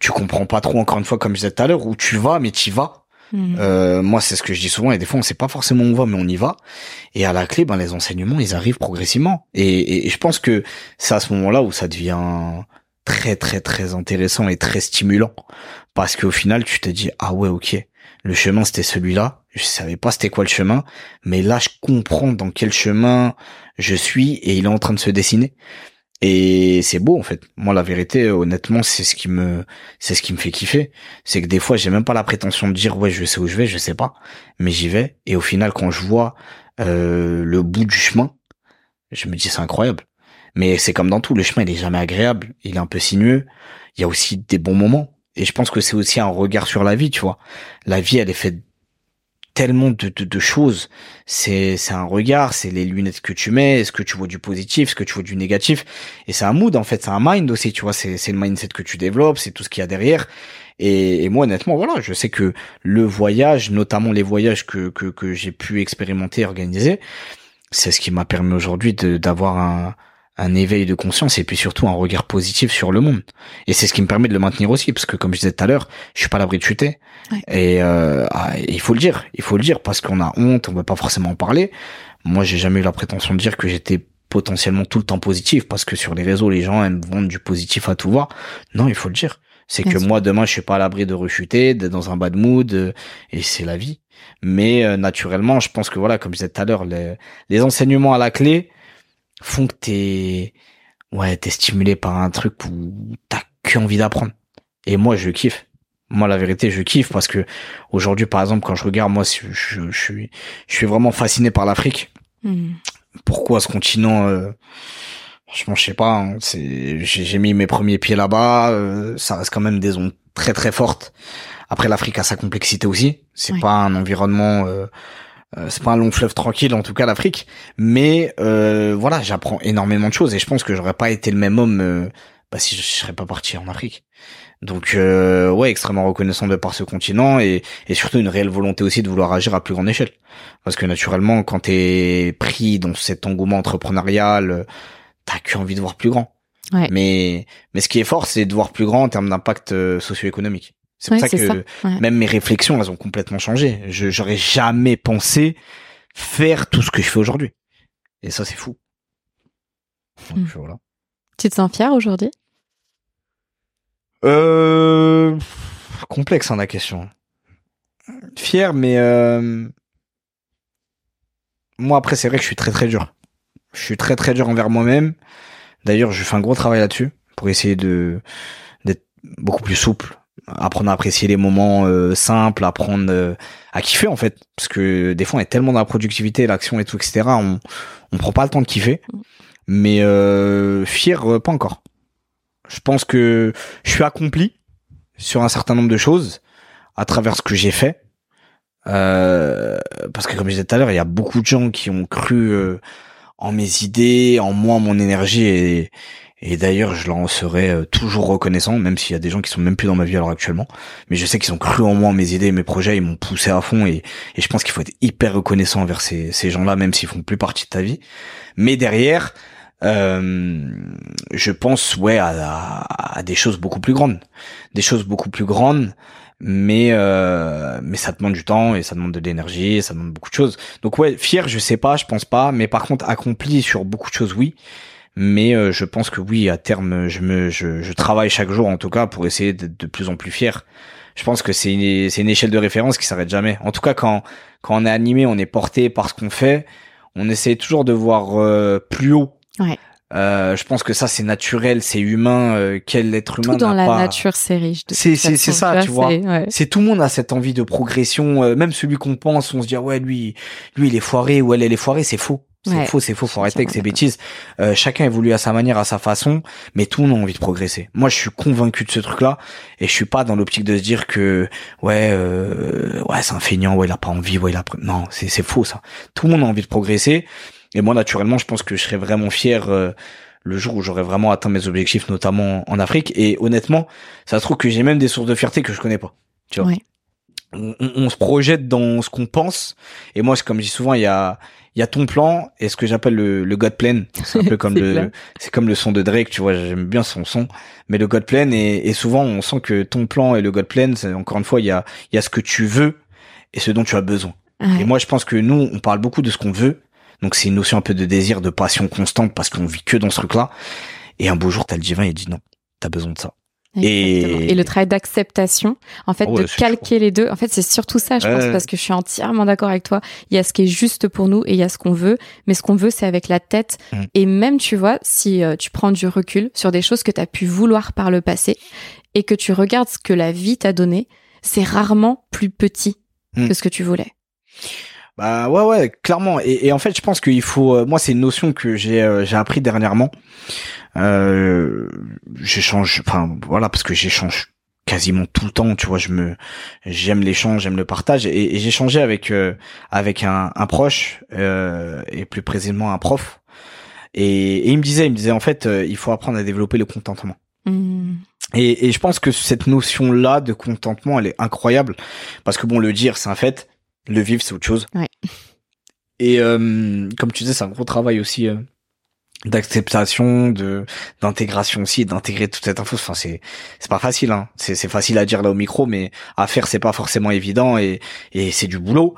Tu comprends pas trop, encore une fois, comme je disais tout à l'heure, où tu vas, mais tu vas. Mhm. Euh, moi, c'est ce que je dis souvent, et des fois, on sait pas forcément où on va, mais on y va. Et à la clé, ben, les enseignements, ils arrivent progressivement. Et, et- et je pense que c'est à ce moment-là où ça devient très, très, très intéressant et très stimulant. Parce qu'au final, tu te dis, ah ouais, ok, le chemin, c'était celui-là. Je savais pas c'était quoi le chemin, mais là, je comprends dans quel chemin je suis et il est en train de se dessiner. Et c'est beau en fait. Moi la vérité honnêtement c'est ce qui me c'est ce qui me fait kiffer, c'est que des fois j'ai même pas la prétention de dire ouais je sais où je vais, je sais pas, mais j'y vais. Et au final quand je vois euh, le bout du chemin, je me dis c'est incroyable. Mais c'est comme dans tout, le chemin il est jamais agréable, il est un peu sinueux, il y a aussi des bons moments. Et je pense que c'est aussi un regard sur la vie, tu vois. La vie elle est faite tellement de, de, de choses. C'est, un regard, c'est les lunettes que tu mets, est-ce que tu vois du positif, est-ce que tu vois du négatif. Et c'est un mood, en fait, c'est un mind aussi, tu vois, c'est, le mindset que tu développes, c'est tout ce qu'il y a derrière. Et, et moi, honnêtement, voilà, je sais que le voyage, notamment les voyages que, que, que j'ai pu expérimenter organiser, c'est ce qui m'a permis aujourd'hui d'avoir un, un éveil de conscience et puis surtout un regard positif sur le monde. Et c'est ce qui me permet de le maintenir aussi, parce que comme je disais tout à l'heure, je suis pas à l'abri de chuter. Ouais. Et euh, ah, il faut le dire, il faut le dire, parce qu'on a honte, on veut pas forcément en parler. Moi, j'ai jamais eu la prétention de dire que j'étais potentiellement tout le temps positif, parce que sur les réseaux, les gens aiment vendre du positif à tout va. Non, il faut le dire. C'est que sûr. moi, demain, je suis pas à l'abri de rechuter, d'être dans un bad mood, euh, et c'est la vie. Mais euh, naturellement, je pense que voilà, comme je disais tout à l'heure, les, les enseignements à la clé font que t'es ouais, t'es stimulé par un truc où t'as que envie d'apprendre. Et moi, je kiffe. Moi, la vérité, je kiffe parce que aujourd'hui, par exemple, quand je regarde, moi, je, je, je suis, je suis vraiment fasciné par l'Afrique. Mhm. Pourquoi ce continent euh, Franchement, je sais pas. hein, c'est, j'ai, mis mes premiers pieds là-bas. euh, ça reste quand même des zones très très fortes. Après, l'Afrique a sa complexité aussi. C'est pas un environnement. Euh, c'est pas un long fleuve tranquille, en tout cas l'Afrique. Mais euh, voilà, j'apprends énormément de choses et je pense que j'aurais pas été le même homme euh, bah, si je serais pas parti en Afrique. Donc euh, ouais, extrêmement reconnaissant de par ce continent et, et surtout une réelle volonté aussi de vouloir agir à plus grande échelle. Parce que naturellement, quand t'es pris dans cet engouement entrepreneurial, euh, t'as que envie de voir plus grand. Ouais. Mais mais ce qui est fort, c'est de voir plus grand en termes d'impact euh, socio-économique. C'est pour Ouais, ça que c'est ça. Ouais. même mes réflexions, elles ont complètement changé. Je j'aurais jamais pensé faire tout ce que je fais aujourd'hui. Et ça, c'est fou. Donc, Hmm. voilà. Tu te sens fier aujourd'hui? Euh, complexe hein, la question. fier, mais euh, moi après c'est vrai que je suis très très dur. Je suis très très dur envers moi-même. D'ailleurs, je fais un gros travail là-dessus pour essayer de d'être beaucoup plus souple, apprendre à apprécier les moments euh, simples, apprendre euh, à kiffer en fait, parce que des fois on est tellement dans la productivité, l'action et tout, etc. On on prend pas le temps de kiffer. Mais euh, fier, pas encore. Je pense que je suis accompli sur un certain nombre de choses à travers ce que j'ai fait. Euh, parce que comme je disais tout à l'heure, il y a beaucoup de gens qui ont cru euh, en mes idées, en moi, mon énergie et d'ailleurs je leur en serai euh, toujours reconnaissant, même s'il y a des gens qui sont même plus dans ma vie alors actuellement. Mais je sais qu'ils ont cru en moi, mes idées, mes projets, ils m'ont poussé à fond et, et je pense qu'il faut être hyper reconnaissant envers ces, ces gens-là, même s'ils font plus partie de ta vie. Mais derrière, euh, je pense ouais à, à, des choses beaucoup plus grandes, des choses beaucoup plus grandes, mais euh, mais ça demande du temps et ça demande de l'énergie, ça demande beaucoup de choses. Donc ouais, fier, je sais pas, je pense pas, mais par contre accompli sur beaucoup de choses, oui. Mais euh, je pense que oui, à terme, je me je, je travaille chaque jour en tout cas pour essayer d'être de plus en plus fier. Je pense que c'est une c'est une échelle de référence qui s'arrête jamais. En tout cas, quand quand on est animé, on est porté par ce qu'on fait, on essaie toujours de voir euh, plus haut Ouais. Euh, je pense que ça c'est naturel, c'est humain. Euh, quel être humain Tout dans la pas... nature, c'est riche. C'est c'est c'est ça, tu vois. C'est tout le monde a cette envie de progression. Euh, même celui qu'on pense, on se dit ah ouais lui lui il est foiré ou elle elle est foirée, c'est faux. C'est ouais, faux, c'est faux, faut arrêter avec ces bêtises. Euh, chacun évolue à sa manière, à sa façon, mais tout le monde a envie de progresser. Moi, je suis convaincu de ce truc-là, et je suis pas dans l'optique de se dire que ouais, euh, ouais, c'est un feignant, ouais, il a pas envie, ouais, il a non, c'est c'est faux ça. Tout le monde a envie de progresser, et moi, naturellement, je pense que je serais vraiment fier euh, le jour où j'aurais vraiment atteint mes objectifs, notamment en Afrique. Et honnêtement, ça se trouve que j'ai même des sources de fierté que je connais pas. Tu vois. Ouais. On, on, on, se projette dans ce qu'on pense. Et moi, comme je dis souvent, il y a, il y a ton plan et ce que j'appelle le, le God Plan. C'est un peu comme le, c'est comme le son de Drake, tu vois. J'aime bien son son. Mais le God Plan et, et souvent, on sent que ton plan et le God Plan, encore une fois, il y a, il y a ce que tu veux et ce dont tu as besoin. Ouais. Et moi, je pense que nous, on parle beaucoup de ce qu'on veut donc c'est une notion un peu de désir, de passion constante parce qu'on vit que dans ce truc-là. Et un beau jour, t'as le divin, il dit non, t'as besoin de ça. Et... et... le travail d'acceptation, en fait, Oh, de calquer les deux. En fait, c'est surtout ça, je pense, parce que je suis entièrement d'accord avec toi. Il y a ce qui est juste pour nous et il y a ce qu'on veut. Mais ce qu'on veut, c'est avec la tête. Mm. Et même, tu vois, si euh, tu prends du recul sur des choses que tu as pu vouloir par le passé et que tu regardes ce que la vie t'a donné, c'est rarement plus petit Mm. que ce que tu voulais. Bah ouais ouais clairement. Et, et en fait je pense qu'il faut euh, moi c'est une notion que j'ai euh, j'ai appris dernièrement. Euh, j'échange enfin voilà parce que j'échange quasiment tout le temps tu vois je me j'aime l'échange j'aime le partage. Et, et j'ai échangé avec euh, avec un, un proche euh, et plus précisément un prof. Et, et il me disait il me disait en fait euh, il faut apprendre à développer le contentement. Mm. et, et je pense que cette notion là de contentement elle est incroyable. Parce que bon le dire c'est un fait le vivre c'est autre chose. Ouais. et euh, comme tu disais c'est un gros travail aussi euh, d'acceptation de d'intégration aussi d'intégrer toute cette info. Enfin c'est c'est pas facile hein. C'est c'est facile à dire là au micro mais à faire c'est pas forcément évident et et c'est du boulot.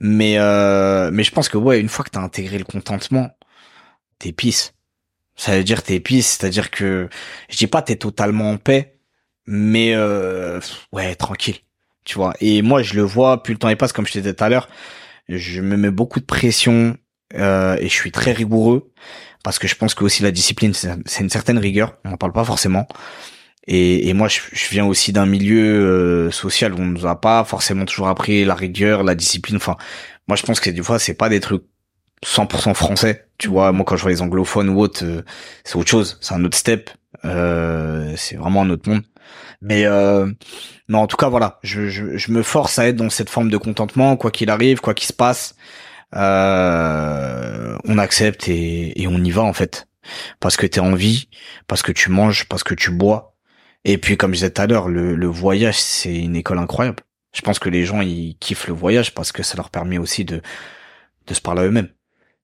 Mais euh, mais je pense que ouais une fois que t'as intégré le contentement t'es pisse ça veut dire t'es pisse c'est-à-dire que je dis pas t'es totalement en paix mais euh, ouais tranquille tu vois. Et moi je le vois plus le temps y passe comme je te disais tout à l'heure je me mets beaucoup de pression euh, et je suis très rigoureux parce que je pense que aussi la discipline c'est une certaine rigueur on en parle pas forcément. Et, et moi je, je viens aussi d'un milieu euh, social où on nous a pas forcément toujours appris la rigueur la discipline. Enfin moi je pense que des fois c'est pas des trucs 100% français tu vois. Moi quand je vois les anglophones ou autres euh, c'est autre chose c'est un autre step euh, c'est vraiment un autre monde mais euh, non en tout cas voilà je, je, je me force à être dans cette forme de contentement quoi qu'il arrive quoi qu'il se passe. Euh, on accepte et, et on y va en fait. Parce que t'es en vie parce que tu manges parce que tu bois. Et puis comme je disais tout à l'heure le, le voyage c'est une école incroyable. Je pense que les gens ils kiffent le voyage parce que ça leur permet aussi de de se parler à eux-mêmes.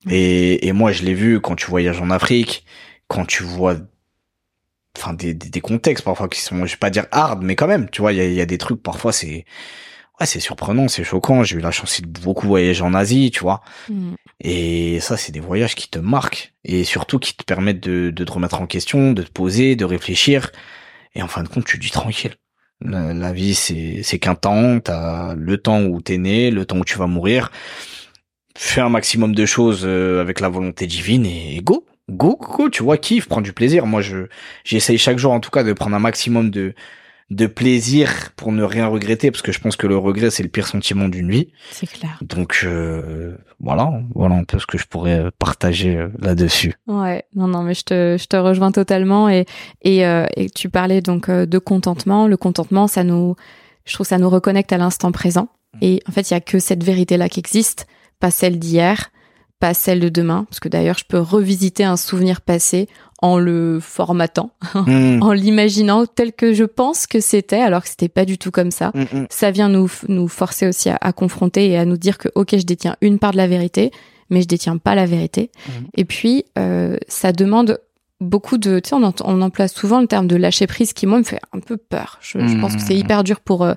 Et, et moi je l'ai vu quand tu voyages en Afrique quand tu vois enfin des, des, des contextes parfois qui sont je vais pas dire hard mais quand même tu vois il y a, y a des trucs parfois c'est ouais c'est surprenant c'est choquant j'ai eu la chance de beaucoup voyager en Asie tu vois Mm. et ça, c'est des voyages qui te marquent et surtout qui te permettent de, de te remettre en question, de te poser, de réfléchir. Et en fin de compte, tu dis tranquille. La, vie, c'est c'est qu'un temps. T'as le temps où t'es né, le temps où tu vas mourir. Fais un maximum de choses euh, avec la volonté divine et go, go, go. Tu vois, kiffe, prends du plaisir. Moi, je j'essaye chaque jour, en tout cas, de prendre un maximum de de plaisir pour ne rien regretter parce que je pense que le regret c'est le pire sentiment d'une vie. C'est clair. Donc euh, voilà, voilà un peu ce que je pourrais euh, partager euh, là-dessus. Ouais, non non mais je te je te rejoins totalement et et, et tu parlais donc de contentement, le contentement ça nous je trouve ça nous reconnecte à l'instant présent mm. et en fait il y a que cette vérité là qui existe, pas celle d'hier, pas celle de demain parce que d'ailleurs je peux revisiter un souvenir passé en le formatant, hmm. en l'imaginant tel que je pense que c'était, alors que c'était pas du tout comme ça. Hmm, hmm. Ça vient nous, nous forcer aussi à, confronter et à nous dire que, ok, je détiens une part de la vérité, mais je détiens pas la vérité. Et puis, euh, ça demande beaucoup de, tu sais, on, on, emploie souvent le terme de lâcher prise qui, moi, me fait un peu peur. Je, pense que c'est hyper dur pour, euh,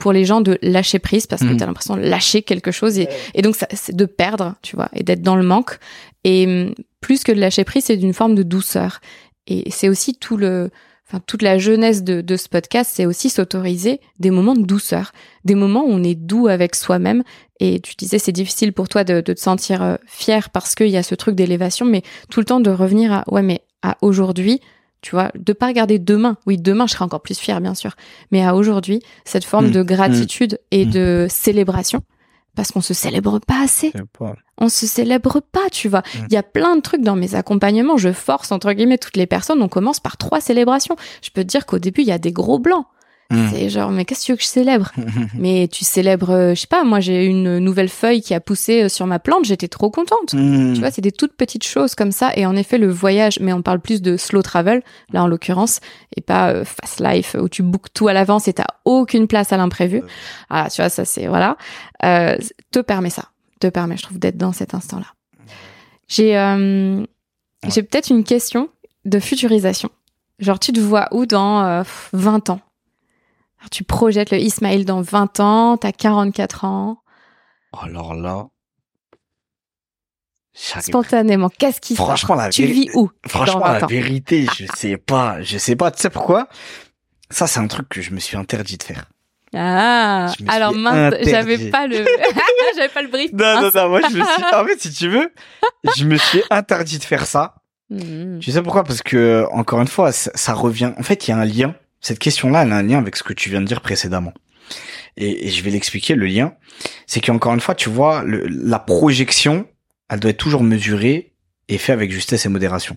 pour les gens de lâcher prise parce que tu as l'impression de lâcher quelque chose et, et donc c'est de perdre, tu vois, et d'être dans le manque. Et hum, plus que de lâcher prise, c'est d'une forme de douceur. Et c'est aussi tout le, enfin, toute la jeunesse de, de ce podcast, c'est aussi s'autoriser des moments de douceur, des moments où on est doux avec soi-même. Et tu disais, c'est difficile pour toi de, de te sentir euh, fier parce qu'il y a ce truc d'élévation, mais tout le temps de revenir à, ouais, mais à aujourd'hui, tu vois, de pas regarder demain. Oui, demain, je serai encore plus fier, bien sûr. Mais à aujourd'hui, cette forme mmh. de gratitude et mmh. de célébration parce qu'on se célèbre pas assez. On se célèbre pas, tu vois. Il y a plein de trucs dans mes accompagnements. Je force, entre guillemets, toutes les personnes. On commence par trois célébrations. Je peux te dire qu'au début, il y a des gros blancs. Hmm. C'est genre, mais qu'est-ce que tu veux que je célèbre? Mais tu célèbres, euh, je sais pas, moi j'ai une nouvelle feuille qui a poussé euh, sur ma plante, j'étais trop contente. Hmm. Tu vois, c'est des toutes petites choses comme ça. Et en effet, le voyage, mais on parle plus de slow travel, là en l'occurrence, et pas euh, fast life où tu bookes tout à l'avance et t'as aucune place à l'imprévu. Ah, tu vois, ça c'est voilà, euh, te permet ça, te permet, je trouve, d'être dans cet instant-là. J'ai j'ai peut-être une question de futurisation. Genre, tu te vois où dans 20 ans? Tu projettes le Ismaël dans 20 ans, t'as 44 ans. Alors là. Spontanément, qu'est-ce qui Franchement, la Tu vis où Franchement, la vérité, je sais pas. Je sais pas. Tu sais pourquoi? Ça, c'est un truc que je me suis interdit de faire. Ah, alors mince, j'avais pas le, j'avais pas le brief. Non, non, non, moi je me suis, en fait, si tu veux, je me suis interdit de faire ça. Hmm. Tu sais pourquoi? Parce que encore une fois, ça revient. En fait, il y a un lien cette question-là, elle a un lien avec ce que tu viens de dire précédemment. Et, je vais l'expliquer, le lien. C'est qu'encore une fois, tu vois, la projection, elle doit être toujours mesurée et faite avec justesse et modération.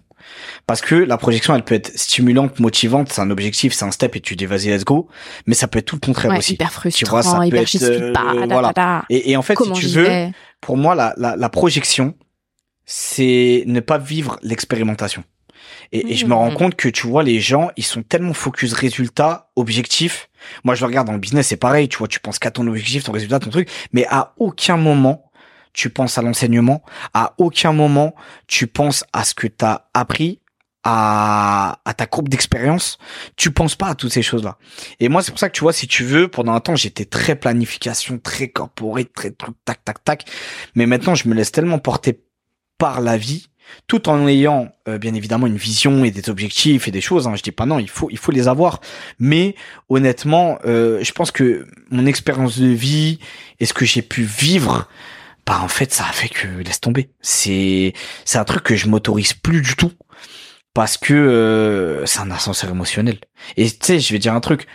Parce que la projection, elle peut être stimulante, motivante, c'est un objectif, c'est un step et tu dis vas-y, let's go. Mais ça peut être tout le contraire ouais, aussi. Hyper frustrant, tu vois, ça hyper peut être, euh, pas, voilà. Et, en fait, si tu veux, pour moi, la, la, la projection, c'est ne pas vivre l'expérimentation. Et, je me rends mmh. compte que tu vois, les gens, ils sont tellement focus résultat, objectif. Moi, je le regarde dans le business, c'est pareil. Tu vois, tu penses qu'à ton objectif, ton résultat, ton truc, mais à aucun moment tu penses à l'enseignement. À aucun moment tu penses à ce que tu as appris, à, à ta courbe d'expérience. Tu penses pas à toutes ces choses-là. Et moi, c'est pour ça que tu vois, si tu veux, pendant un temps, j'étais très planification, très corporate, très truc, tac, tac, tac. Mais maintenant, je me laisse tellement porter par la vie tout en ayant euh, bien évidemment une vision et des objectifs et des choses. Hein. Je dis pas non, il faut il faut les avoir. Mais honnêtement, euh, je pense que mon expérience de vie et ce que j'ai pu vivre, bah en fait ça a fait que laisse tomber. C'est c'est un truc que je m'autorise plus du tout parce que euh, c'est un ascenseur émotionnel. Et tu sais, je vais dire un truc.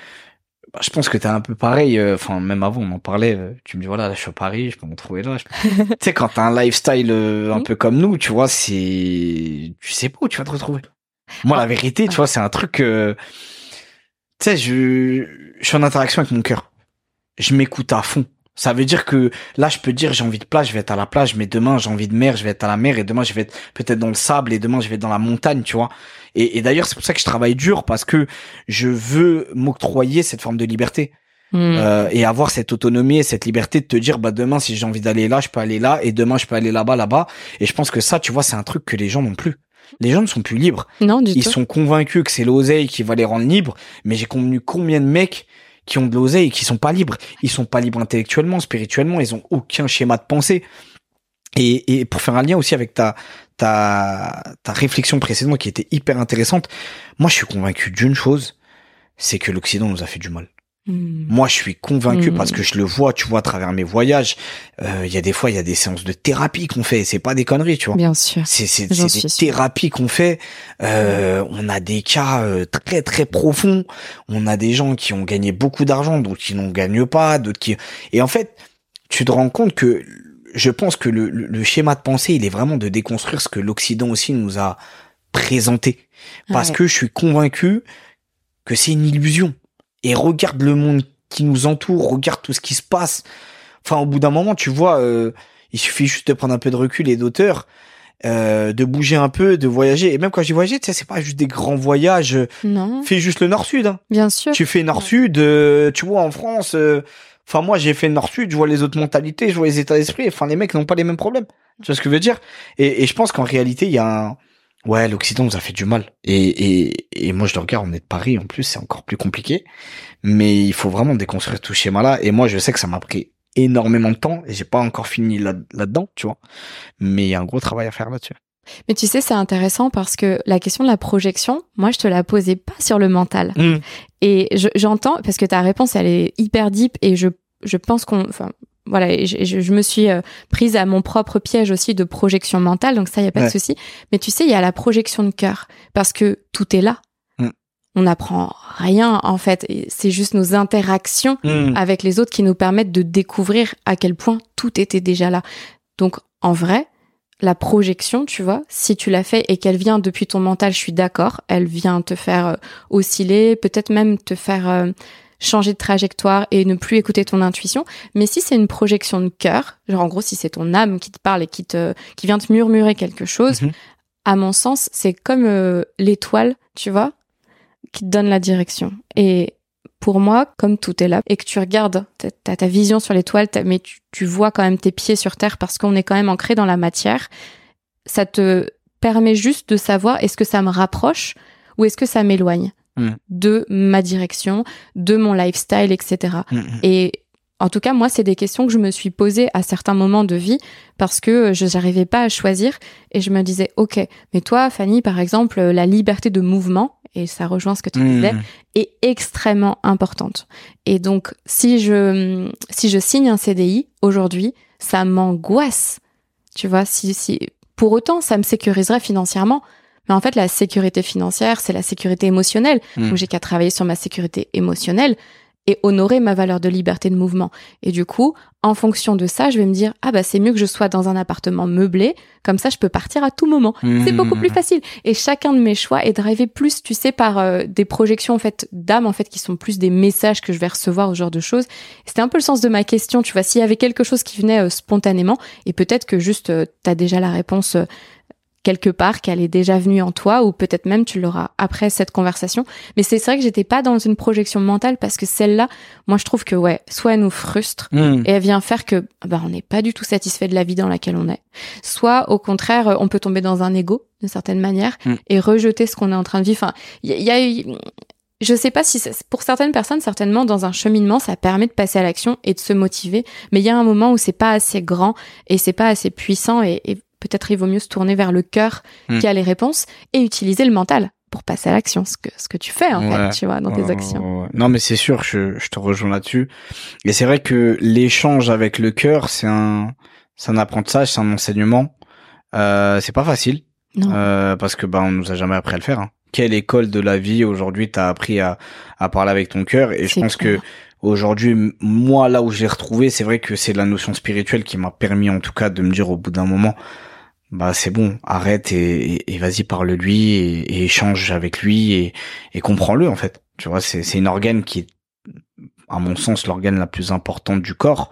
Bah, je pense que t'es un peu pareil. Euh, enfin, même avant, on en parlait. Euh, tu me dis voilà, là, je suis à Paris, je peux me retrouver là. tu sais, quand t'as un lifestyle euh, un peu comme nous, tu vois, c'est, tu sais pas où tu vas te retrouver. Moi, la vérité, tu vois, c'est un truc. tu sais, je, je suis en interaction avec mon cœur. Je m'écoute à fond. Ça veut dire que là, je peux dire j'ai envie de plage, je vais être à la plage, mais demain j'ai envie de mer, je vais être à la mer, et demain je vais être peut-être dans le sable, et demain je vais être dans la montagne, tu vois. Et, d'ailleurs, c'est pour ça que je travaille dur parce que je veux m'octroyer cette forme de liberté. Hmm. Euh, et avoir cette autonomie et cette liberté de te dire bah demain si j'ai envie d'aller là je peux aller là et demain je peux aller là-bas là-bas et je pense que ça tu vois c'est un truc que les gens n'ont plus les gens ne sont plus libres non ils sont convaincus que c'est l'oseille qui va les rendre libres mais j'ai connu combien de mecs qui ont de l'oseille et qui sont pas libres. Ils sont pas libres intellectuellement, spirituellement, ils ont aucun schéma de pensée. Et, et pour faire un lien aussi avec ta, ta, ta réflexion précédente qui était hyper intéressante, moi je suis convaincu d'une chose, c'est que l'Occident nous a fait du mal. Hmm. Moi, je suis convaincu parce que je le vois, tu vois, à travers mes voyages. euh, Il y a des fois, il y a des séances de thérapie qu'on fait. C'est pas des conneries, tu vois. Bien sûr. C'est des thérapies qu'on fait. Euh, on a des cas euh, très très profonds. On a des gens qui ont gagné beaucoup d'argent, d'autres qui n'en gagnent pas, d'autres qui. Et en fait, tu te rends compte que je pense que le, le, le schéma de pensée, il est vraiment de déconstruire ce que l'Occident aussi nous a présenté. Parce Ouais. que je suis convaincu que c'est une illusion. Et regarde le monde qui nous entoure, regarde tout ce qui se passe. Enfin, au bout d'un moment, tu vois, euh, il suffit juste de prendre un peu de recul et d'auteur, euh, de bouger un peu, de voyager. Et même quand j'ai voyagé, tu sais, c'est pas juste des grands voyages. Non, Fais juste le Nord-Sud. Hein. bien sûr. Tu fais Nord-Sud, euh, tu vois, en France. euh, Enfin, moi, j'ai fait Nord-Sud, je vois les autres mentalités, je vois les états d'esprit. Enfin, les mecs n'ont pas les mêmes problèmes. Tu vois ce que je veux dire? Et, et je pense qu'en réalité, il y a un... Ouais, l'Occident nous a fait du mal. Et, et, et moi, je le regarde, on est de Paris, en plus, c'est encore plus compliqué. Mais il faut vraiment déconstruire tout ce schéma-là. Et moi, je sais que ça m'a pris énormément de temps et j'ai pas encore fini là- là-dedans, tu vois. Mais il y a un gros travail à faire là-dessus. Mais tu sais, c'est intéressant parce que la question de la projection, moi, je te la posais pas sur le mental. Et je- j'entends, parce que ta réponse, elle est hyper deep et je, je pense qu'on, enfin, voilà, et je, me suis euh, prise à mon propre piège aussi de projection mentale, donc ça, il y a pas Ouais. de souci. Mais tu sais, il y a la projection de cœur parce que tout est là. Mm. On n'apprend rien, en fait. Et C'est juste nos interactions Mm. avec les autres qui nous permettent de découvrir à quel point tout était déjà là. Donc, en vrai, la projection, tu vois, si tu l'as fait et qu'elle vient depuis ton mental, je suis d'accord, elle vient te faire euh, osciller, peut-être même te faire euh, changer de trajectoire et ne plus écouter ton intuition. Mais si c'est une projection de cœur, genre en gros, si c'est ton âme qui te parle et qui te, qui vient te murmurer quelque chose, Mhm. à mon sens, c'est comme euh, l'étoile, tu vois, qui te donne la direction. Et pour moi, comme tout est là, et que tu regardes, t'as ta vision sur l'étoile, mais tu, tu vois quand même tes pieds sur terre parce qu'on est quand même ancré dans la matière, ça te permet juste de savoir est-ce que ça me rapproche ou est-ce que ça m'éloigne Mm. de ma direction, de mon lifestyle, etc. Mm. Et en tout cas, moi, c'est des questions que je me suis posées à certains moments de vie parce que je n'arrivais pas à choisir et je me disais, ok, mais toi, Fanny, par exemple, la liberté de mouvement, et ça rejoint ce que tu disais, Mm. est extrêmement importante. Et donc, si je, si je signe un CDI aujourd'hui, ça m'angoisse. Tu vois, si, si, pour autant, ça me sécuriserait financièrement. Mais en fait, la sécurité financière, c'est la sécurité émotionnelle. Donc, j'ai qu'à travailler sur ma sécurité émotionnelle et honorer ma valeur de liberté de mouvement. Et du coup, en fonction de ça, je vais me dire, ah bah, c'est mieux que je sois dans un appartement meublé. Comme ça, je peux partir à tout moment. C'est beaucoup plus facile. Et chacun de mes choix est drivé plus, tu sais, par euh, des projections en fait d'âme, en fait, qui sont plus des messages que je vais recevoir, ce genre de choses. C'était un peu le sens de ma question, tu vois, s'il y avait quelque chose qui venait euh, spontanément, et peut-être que juste euh, t'as déjà la réponse euh, quelque part, qu'elle est déjà venue en toi, ou peut-être même tu l'auras après cette conversation. Mais c'est vrai que j'étais pas dans une projection mentale parce que celle-là, moi je trouve que ouais, soit elle nous frustre, Mm. et elle vient faire que bah, on n'est pas du tout satisfait de la vie dans laquelle on est. Soit au contraire, euh, on peut tomber dans un ego d'une certaine manière Mm. et rejeter ce qu'on est en train de vivre. Enfin, il y, a eu, je sais pas si ça- pour certaines personnes, certainement dans un cheminement, ça permet de passer à l'action et de se motiver. Mais il y a un moment où c'est pas assez grand et c'est pas assez puissant et, et peut-être il vaut mieux se tourner vers le cœur Mm. qui a les réponses et utiliser le mental pour passer à l'action, ce que ce que tu fais en Ouais. fait, tu vois, dans tes actions. ouais. Non, mais c'est sûr, je, je te rejoins là-dessus. Et c'est vrai que l'échange avec le cœur, c'est un, c'est un apprentissage, c'est un enseignement. Euh, c'est pas facile, Non. euh, parce que bah on nous a jamais appris à le faire. hein. Quelle école de la vie aujourd'hui t'as appris à, à parler avec ton cœur? Et je pense clair. que aujourd'hui, moi là où je l'ai retrouvé, c'est vrai que c'est la notion spirituelle qui m'a permis en tout cas de me dire au bout d'un moment, bah c'est bon, arrête et, et, et vas-y parle-lui et, et échange avec lui et, et comprends-le en fait. Tu vois, c'est c'est une organe qui est, à mon sens, l'organe la plus importante du corps.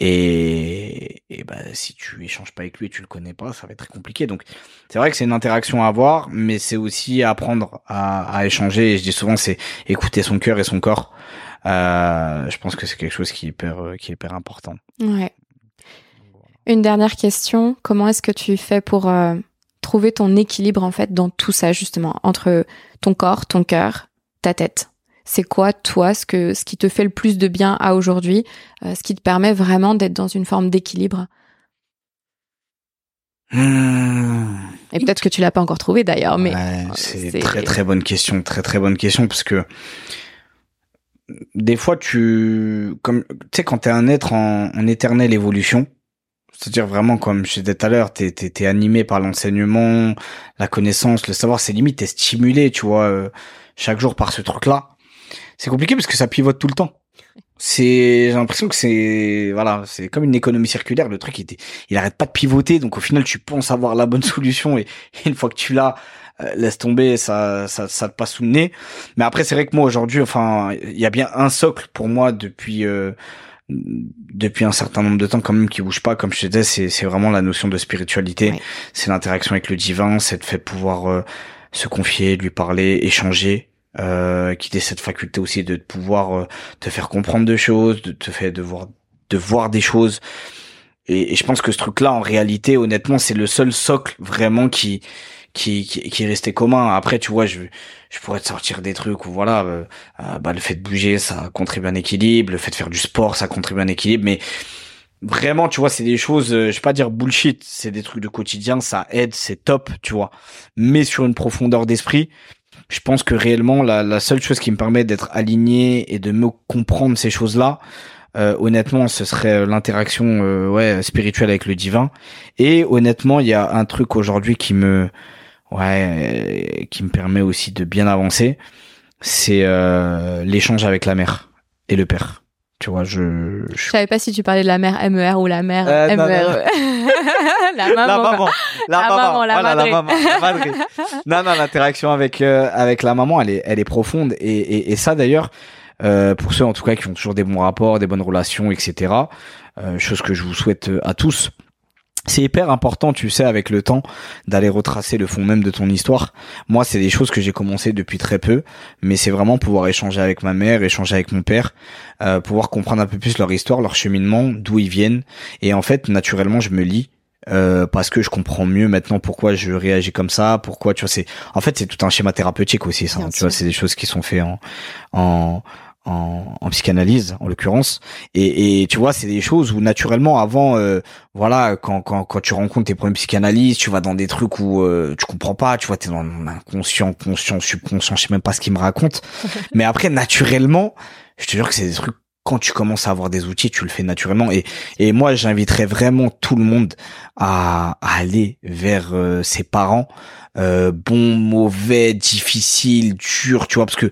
Et, et bah, si tu échanges pas avec lui et tu le connais pas, ça va être très compliqué. Donc, c'est vrai que c'est une interaction à avoir, mais c'est aussi apprendre à, à échanger. Et je dis souvent, c'est écouter son cœur et son corps. Euh, je pense que c'est quelque chose qui est hyper, qui est hyper important. Ouais. Une dernière question. Comment est-ce que tu fais pour euh, trouver ton équilibre en fait dans tout ça justement entre ton corps, ton cœur, ta tête? C'est quoi toi ce que ce qui te fait le plus de bien à aujourd'hui, euh, ce qui te permet vraiment d'être dans une forme d'équilibre? Mmh. Et peut-être que tu l'as pas encore trouvé d'ailleurs, mais Ouais, euh, c'est très très bonne question, très très bonne question parce que des fois tu comme tu sais quand t'es un être en, en éternelle évolution c'est-à-dire vraiment comme je disais tout à l'heure t'es t'es animé par l'enseignement la connaissance le savoir c'est limite t'es stimulé tu vois euh, chaque jour par ce truc là c'est compliqué parce que ça pivote tout le temps c'est j'ai l'impression que c'est voilà c'est comme une économie circulaire le truc il, il arrête pas de pivoter donc au final tu penses avoir la bonne solution et une fois que tu l'as euh, laisse tomber, ça, ça, ça te passe sous le nez. Mais après, c'est vrai que moi aujourd'hui, enfin, il y a bien un socle pour moi depuis euh, depuis un certain nombre de temps quand même qui bouge pas. Comme je te disais, c'est c'est vraiment la notion de spiritualité, c'est l'interaction avec le divin, c'est le fait de pouvoir euh, se confier, lui parler, échanger. Euh, qui cette faculté aussi de pouvoir te faire comprendre des choses, de te faire de voir de voir des choses. Et, et je pense que ce truc-là, en réalité, honnêtement, c'est le seul socle vraiment qui qui, qui, qui est resté commun. Après, tu vois, je, je pourrais te sortir des trucs où voilà, euh, euh, bah, le fait de bouger, ça contribue à un équilibre, le fait de faire du sport, ça contribue à un équilibre, mais vraiment, tu vois, c'est des choses, euh, je vais pas dire bullshit, c'est des trucs de quotidien, ça aide, c'est top, tu vois. Mais sur une profondeur d'esprit, je pense que réellement, la, la seule chose qui me permet d'être aligné et de me comprendre ces choses-là, euh, honnêtement, ce serait l'interaction euh, ouais spirituelle avec le divin. Et honnêtement, il y a un truc aujourd'hui qui me ouais, qui me permet aussi de bien avancer, c'est euh, l'échange avec la mère et le père. Tu vois, je, je... savais pas si tu parlais de la mère MER ou la mère euh, MER. la maman. La maman. La, la maman. La, voilà, la maman. non, non, l'interaction avec euh, avec la maman, elle est elle est profonde et et, et ça d'ailleurs, euh, pour ceux en tout cas qui ont toujours des bons rapports, des bonnes relations, etc. Euh, chose que je vous souhaite à tous c'est hyper important, tu sais, avec le temps, d'aller retracer le fond même de ton histoire. Moi, c'est des choses que j'ai commencé depuis très peu, mais c'est vraiment pouvoir échanger avec ma mère, échanger avec mon père, euh, pouvoir comprendre un peu plus leur histoire, leur cheminement, d'où ils viennent. Et en fait, naturellement, je me lis euh, parce que je comprends mieux maintenant pourquoi je réagis comme ça, pourquoi tu vois c'est en fait c'est tout un schéma thérapeutique aussi ça, tu vois c'est des choses qui sont faites en en en, en, psychanalyse en l'occurrence et, et, tu vois c'est des choses où naturellement avant euh, voilà quand, quand quand tu rencontres tes premiers psychanalystes tu vas dans des trucs où euh, tu comprends pas tu vois t'es dans l'inconscient conscient subconscient je sais même pas ce qu'ils me racontent mais après naturellement je te jure que c'est des trucs quand tu commences à avoir des outils, tu le fais naturellement. Et, et moi, j'inviterais vraiment tout le monde à, à aller vers euh, ses parents, euh, bons, mauvais, difficiles, durs, tu vois, parce que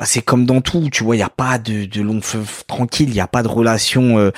bah, c'est comme dans tout, tu vois, il y a pas de, de long feu tranquille, il y a pas de relation. Euh,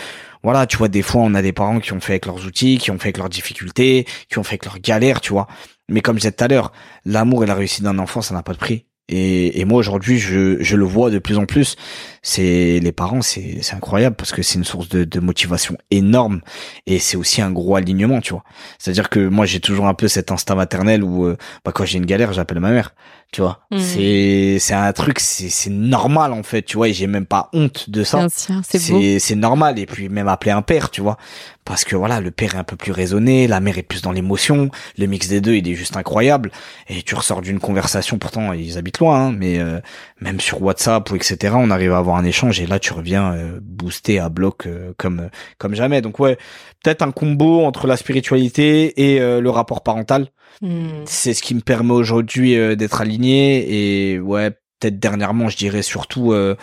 voilà, tu vois, des fois on a des parents qui ont fait avec leurs outils, qui ont fait avec leurs difficultés, qui ont fait avec leurs galères, tu vois. Mais comme je disais tout à l'heure, l'amour et la réussite d'un enfant, ça n'a pas de prix. Et, et moi aujourd'hui, je, je le vois de plus en plus. C'est les parents, c'est c'est incroyable parce que c'est une source de, de motivation énorme et c'est aussi un gros alignement, tu vois. C'est-à-dire que moi j'ai toujours un peu cet instinct maternel où euh, bah quand j'ai une galère, j'appelle ma mère tu vois. Mmh. c'est c'est un truc c'est c'est normal en fait tu vois et j'ai même pas honte de ça. C'est c'est normal et puis même appeler un père tu vois. Parce que voilà le père est un peu plus raisonné la mère est plus dans l'émotion le mix des deux il est juste incroyable. Et tu ressors d'une conversation pourtant ils habitent loin hein, mais euh, même sur WhatsApp ou etc on arrive à avoir un échange et là tu reviens euh, boosté à bloc euh, comme comme jamais. Donc ouais peut-être un combo entre la spiritualité et le rapport parental Hmm. C'est ce qui me permet aujourd'hui euh, d'être aligné et ouais, peut-être dernièrement, je dirais surtout euh,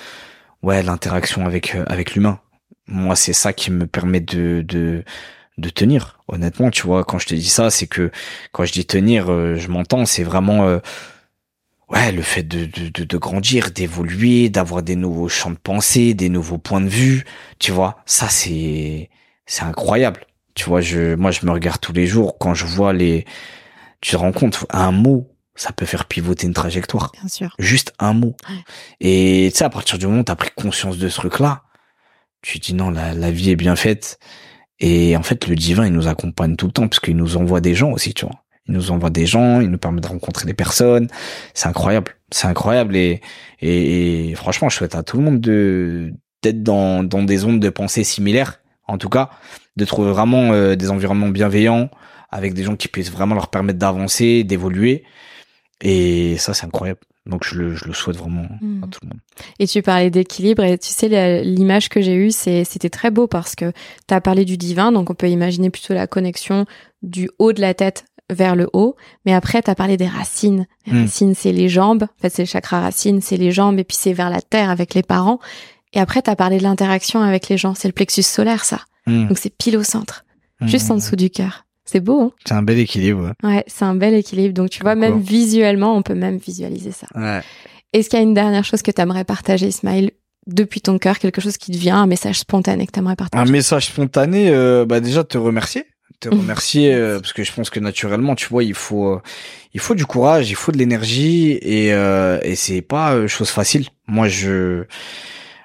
ouais, l'interaction avec euh, avec l'humain. Moi, c'est ça qui me permet de de de tenir. Honnêtement, tu vois, quand je te dis ça, c'est que quand je dis tenir, je m'entends, c'est vraiment ouais, le fait de, de, de, grandir, d'évoluer, d'avoir des nouveaux champs de pensée, des nouveaux points de vue, tu vois, ça c'est c'est incroyable. Tu vois, je moi je me regarde tous les jours quand je vois les tu te rends compte, un mot, ça peut faire pivoter une trajectoire. Bien sûr. Juste un mot. Et tu sais, à partir du moment où tu as pris conscience de ce truc-là, tu te dis non, la, la vie est bien faite. Et en fait, le divin, il nous accompagne tout le temps parce qu'il nous envoie des gens aussi, tu vois. Il nous envoie des gens, il nous permet de rencontrer des personnes. C'est incroyable. C'est incroyable et, et, franchement, je souhaite à tout le monde de d'être dans, dans des zones de pensée similaires, en tout cas, de trouver vraiment euh, des environnements bienveillants, avec des gens qui puissent vraiment leur permettre d'avancer, d'évoluer. Et ça, c'est incroyable. Donc je le, je le souhaite vraiment à hmm. tout le monde. Et tu parlais d'équilibre et tu sais l'image que j'ai eue c'était très beau parce que tu as parlé du divin donc on peut imaginer plutôt la connexion du haut de la tête vers le haut. Mais après, tu as parlé des racines. Les Mm. racines, c'est les jambes. En fait, c'est le chakra racine, c'est les jambes. Et puis, c'est vers la terre avec les parents. Et après, tu as parlé de l'interaction avec les gens. C'est le plexus solaire, ça. Mmh. Donc, c'est pile au centre, juste en dessous du cœur. C'est beau, hein C'est un bel équilibre. Ouais, c'est un bel équilibre. Donc, tu vois, même visuellement, on peut même visualiser ça. Ouais. Est-ce qu'il y a une dernière chose que tu aimerais partager, Ismaël, depuis ton cœur, quelque chose qui te vient, un message spontané que tu aimerais Un partager message spontané, euh, bah déjà te remercier, te remercier euh, parce que je pense que naturellement, tu vois, il faut, euh, il faut du courage, il faut de l'énergie et euh, et c'est pas euh, chose facile. Moi, je,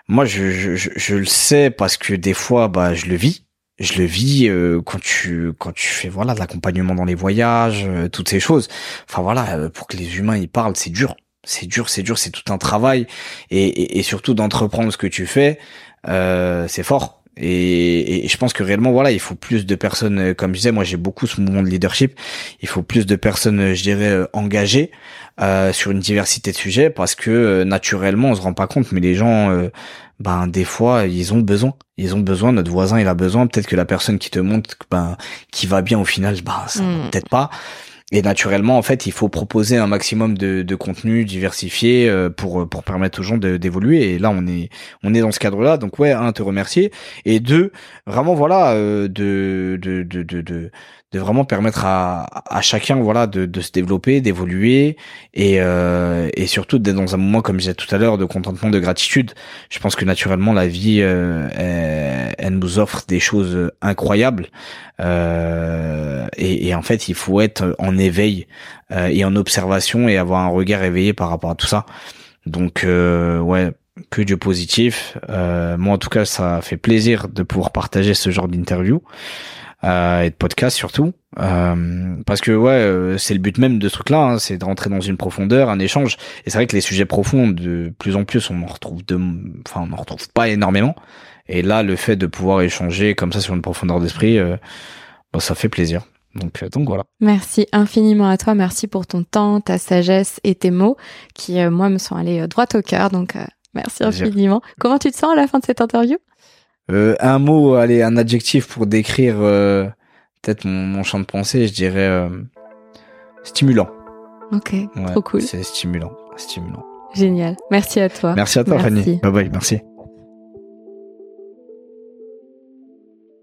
moi, je, je, je le sais parce que des fois, bah, je le vis. Je le vis euh, quand tu quand tu fais voilà l'accompagnement dans les voyages, euh, toutes ces choses. Enfin voilà, euh, pour que les humains y parlent, c'est dur, c'est dur, c'est dur, c'est tout un travail et, et, et surtout d'entreprendre ce que tu fais, euh, c'est fort. Et, et je pense que réellement, voilà, il faut plus de personnes, euh, comme je disais, moi j'ai beaucoup ce mouvement de leadership, il faut plus de personnes, euh, je dirais, engagées sur une diversité de sujets, parce que naturellement, on se rend pas compte, mais les gens, ben des fois, ils ont besoin, ils ont besoin, notre voisin, il a besoin, peut-être que la personne qui te montre, ben, qui va bien au final, ben, ça Mm. peut-être pas. Et naturellement, en fait, il faut proposer un maximum de, de contenu diversifié euh, pour pour permettre aux gens de- d'évoluer. Et là, on est on est dans ce cadre-là. Donc ouais, un, te remercier et deux, vraiment voilà, euh, de, de de de de de vraiment permettre à à chacun voilà de de se développer, d'évoluer et euh, et surtout d'être dans un moment comme je disais tout à l'heure de contentement, de gratitude. Je pense que naturellement la vie euh, elle, nous offre des choses incroyables euh, et, et en fait il faut être en éveil euh, et en observation et avoir un regard éveillé par rapport à tout ça. Donc euh, ouais, que du positif. Euh, moi en tout cas, ça fait plaisir de pouvoir partager ce genre d'interview euh, et de podcast surtout, euh, parce que ouais, euh, c'est le but même de ce truc-là, hein, c'est de rentrer dans une profondeur, un échange. Et c'est vrai que les sujets profonds, de plus en plus, on en retrouve de, enfin on en retrouve pas énormément. Et là, le fait de pouvoir échanger comme ça sur une profondeur d'esprit, euh, bah, ça fait plaisir. Donc, euh, donc voilà. Merci infiniment à toi. Merci pour ton temps, ta sagesse et tes mots qui, euh, moi, me sont allés droit au cœur. Donc, euh, merci infiniment. Comment tu te sens à la fin de cette interview? Euh, un mot, allez, un adjectif pour décrire euh, peut-être mon, mon champ de pensée, je dirais euh, stimulant. Ok, Ouais, trop cool. C'est stimulant, stimulant. Génial. Merci à toi. Merci à toi, Merci. Fanny. Bye bye, merci.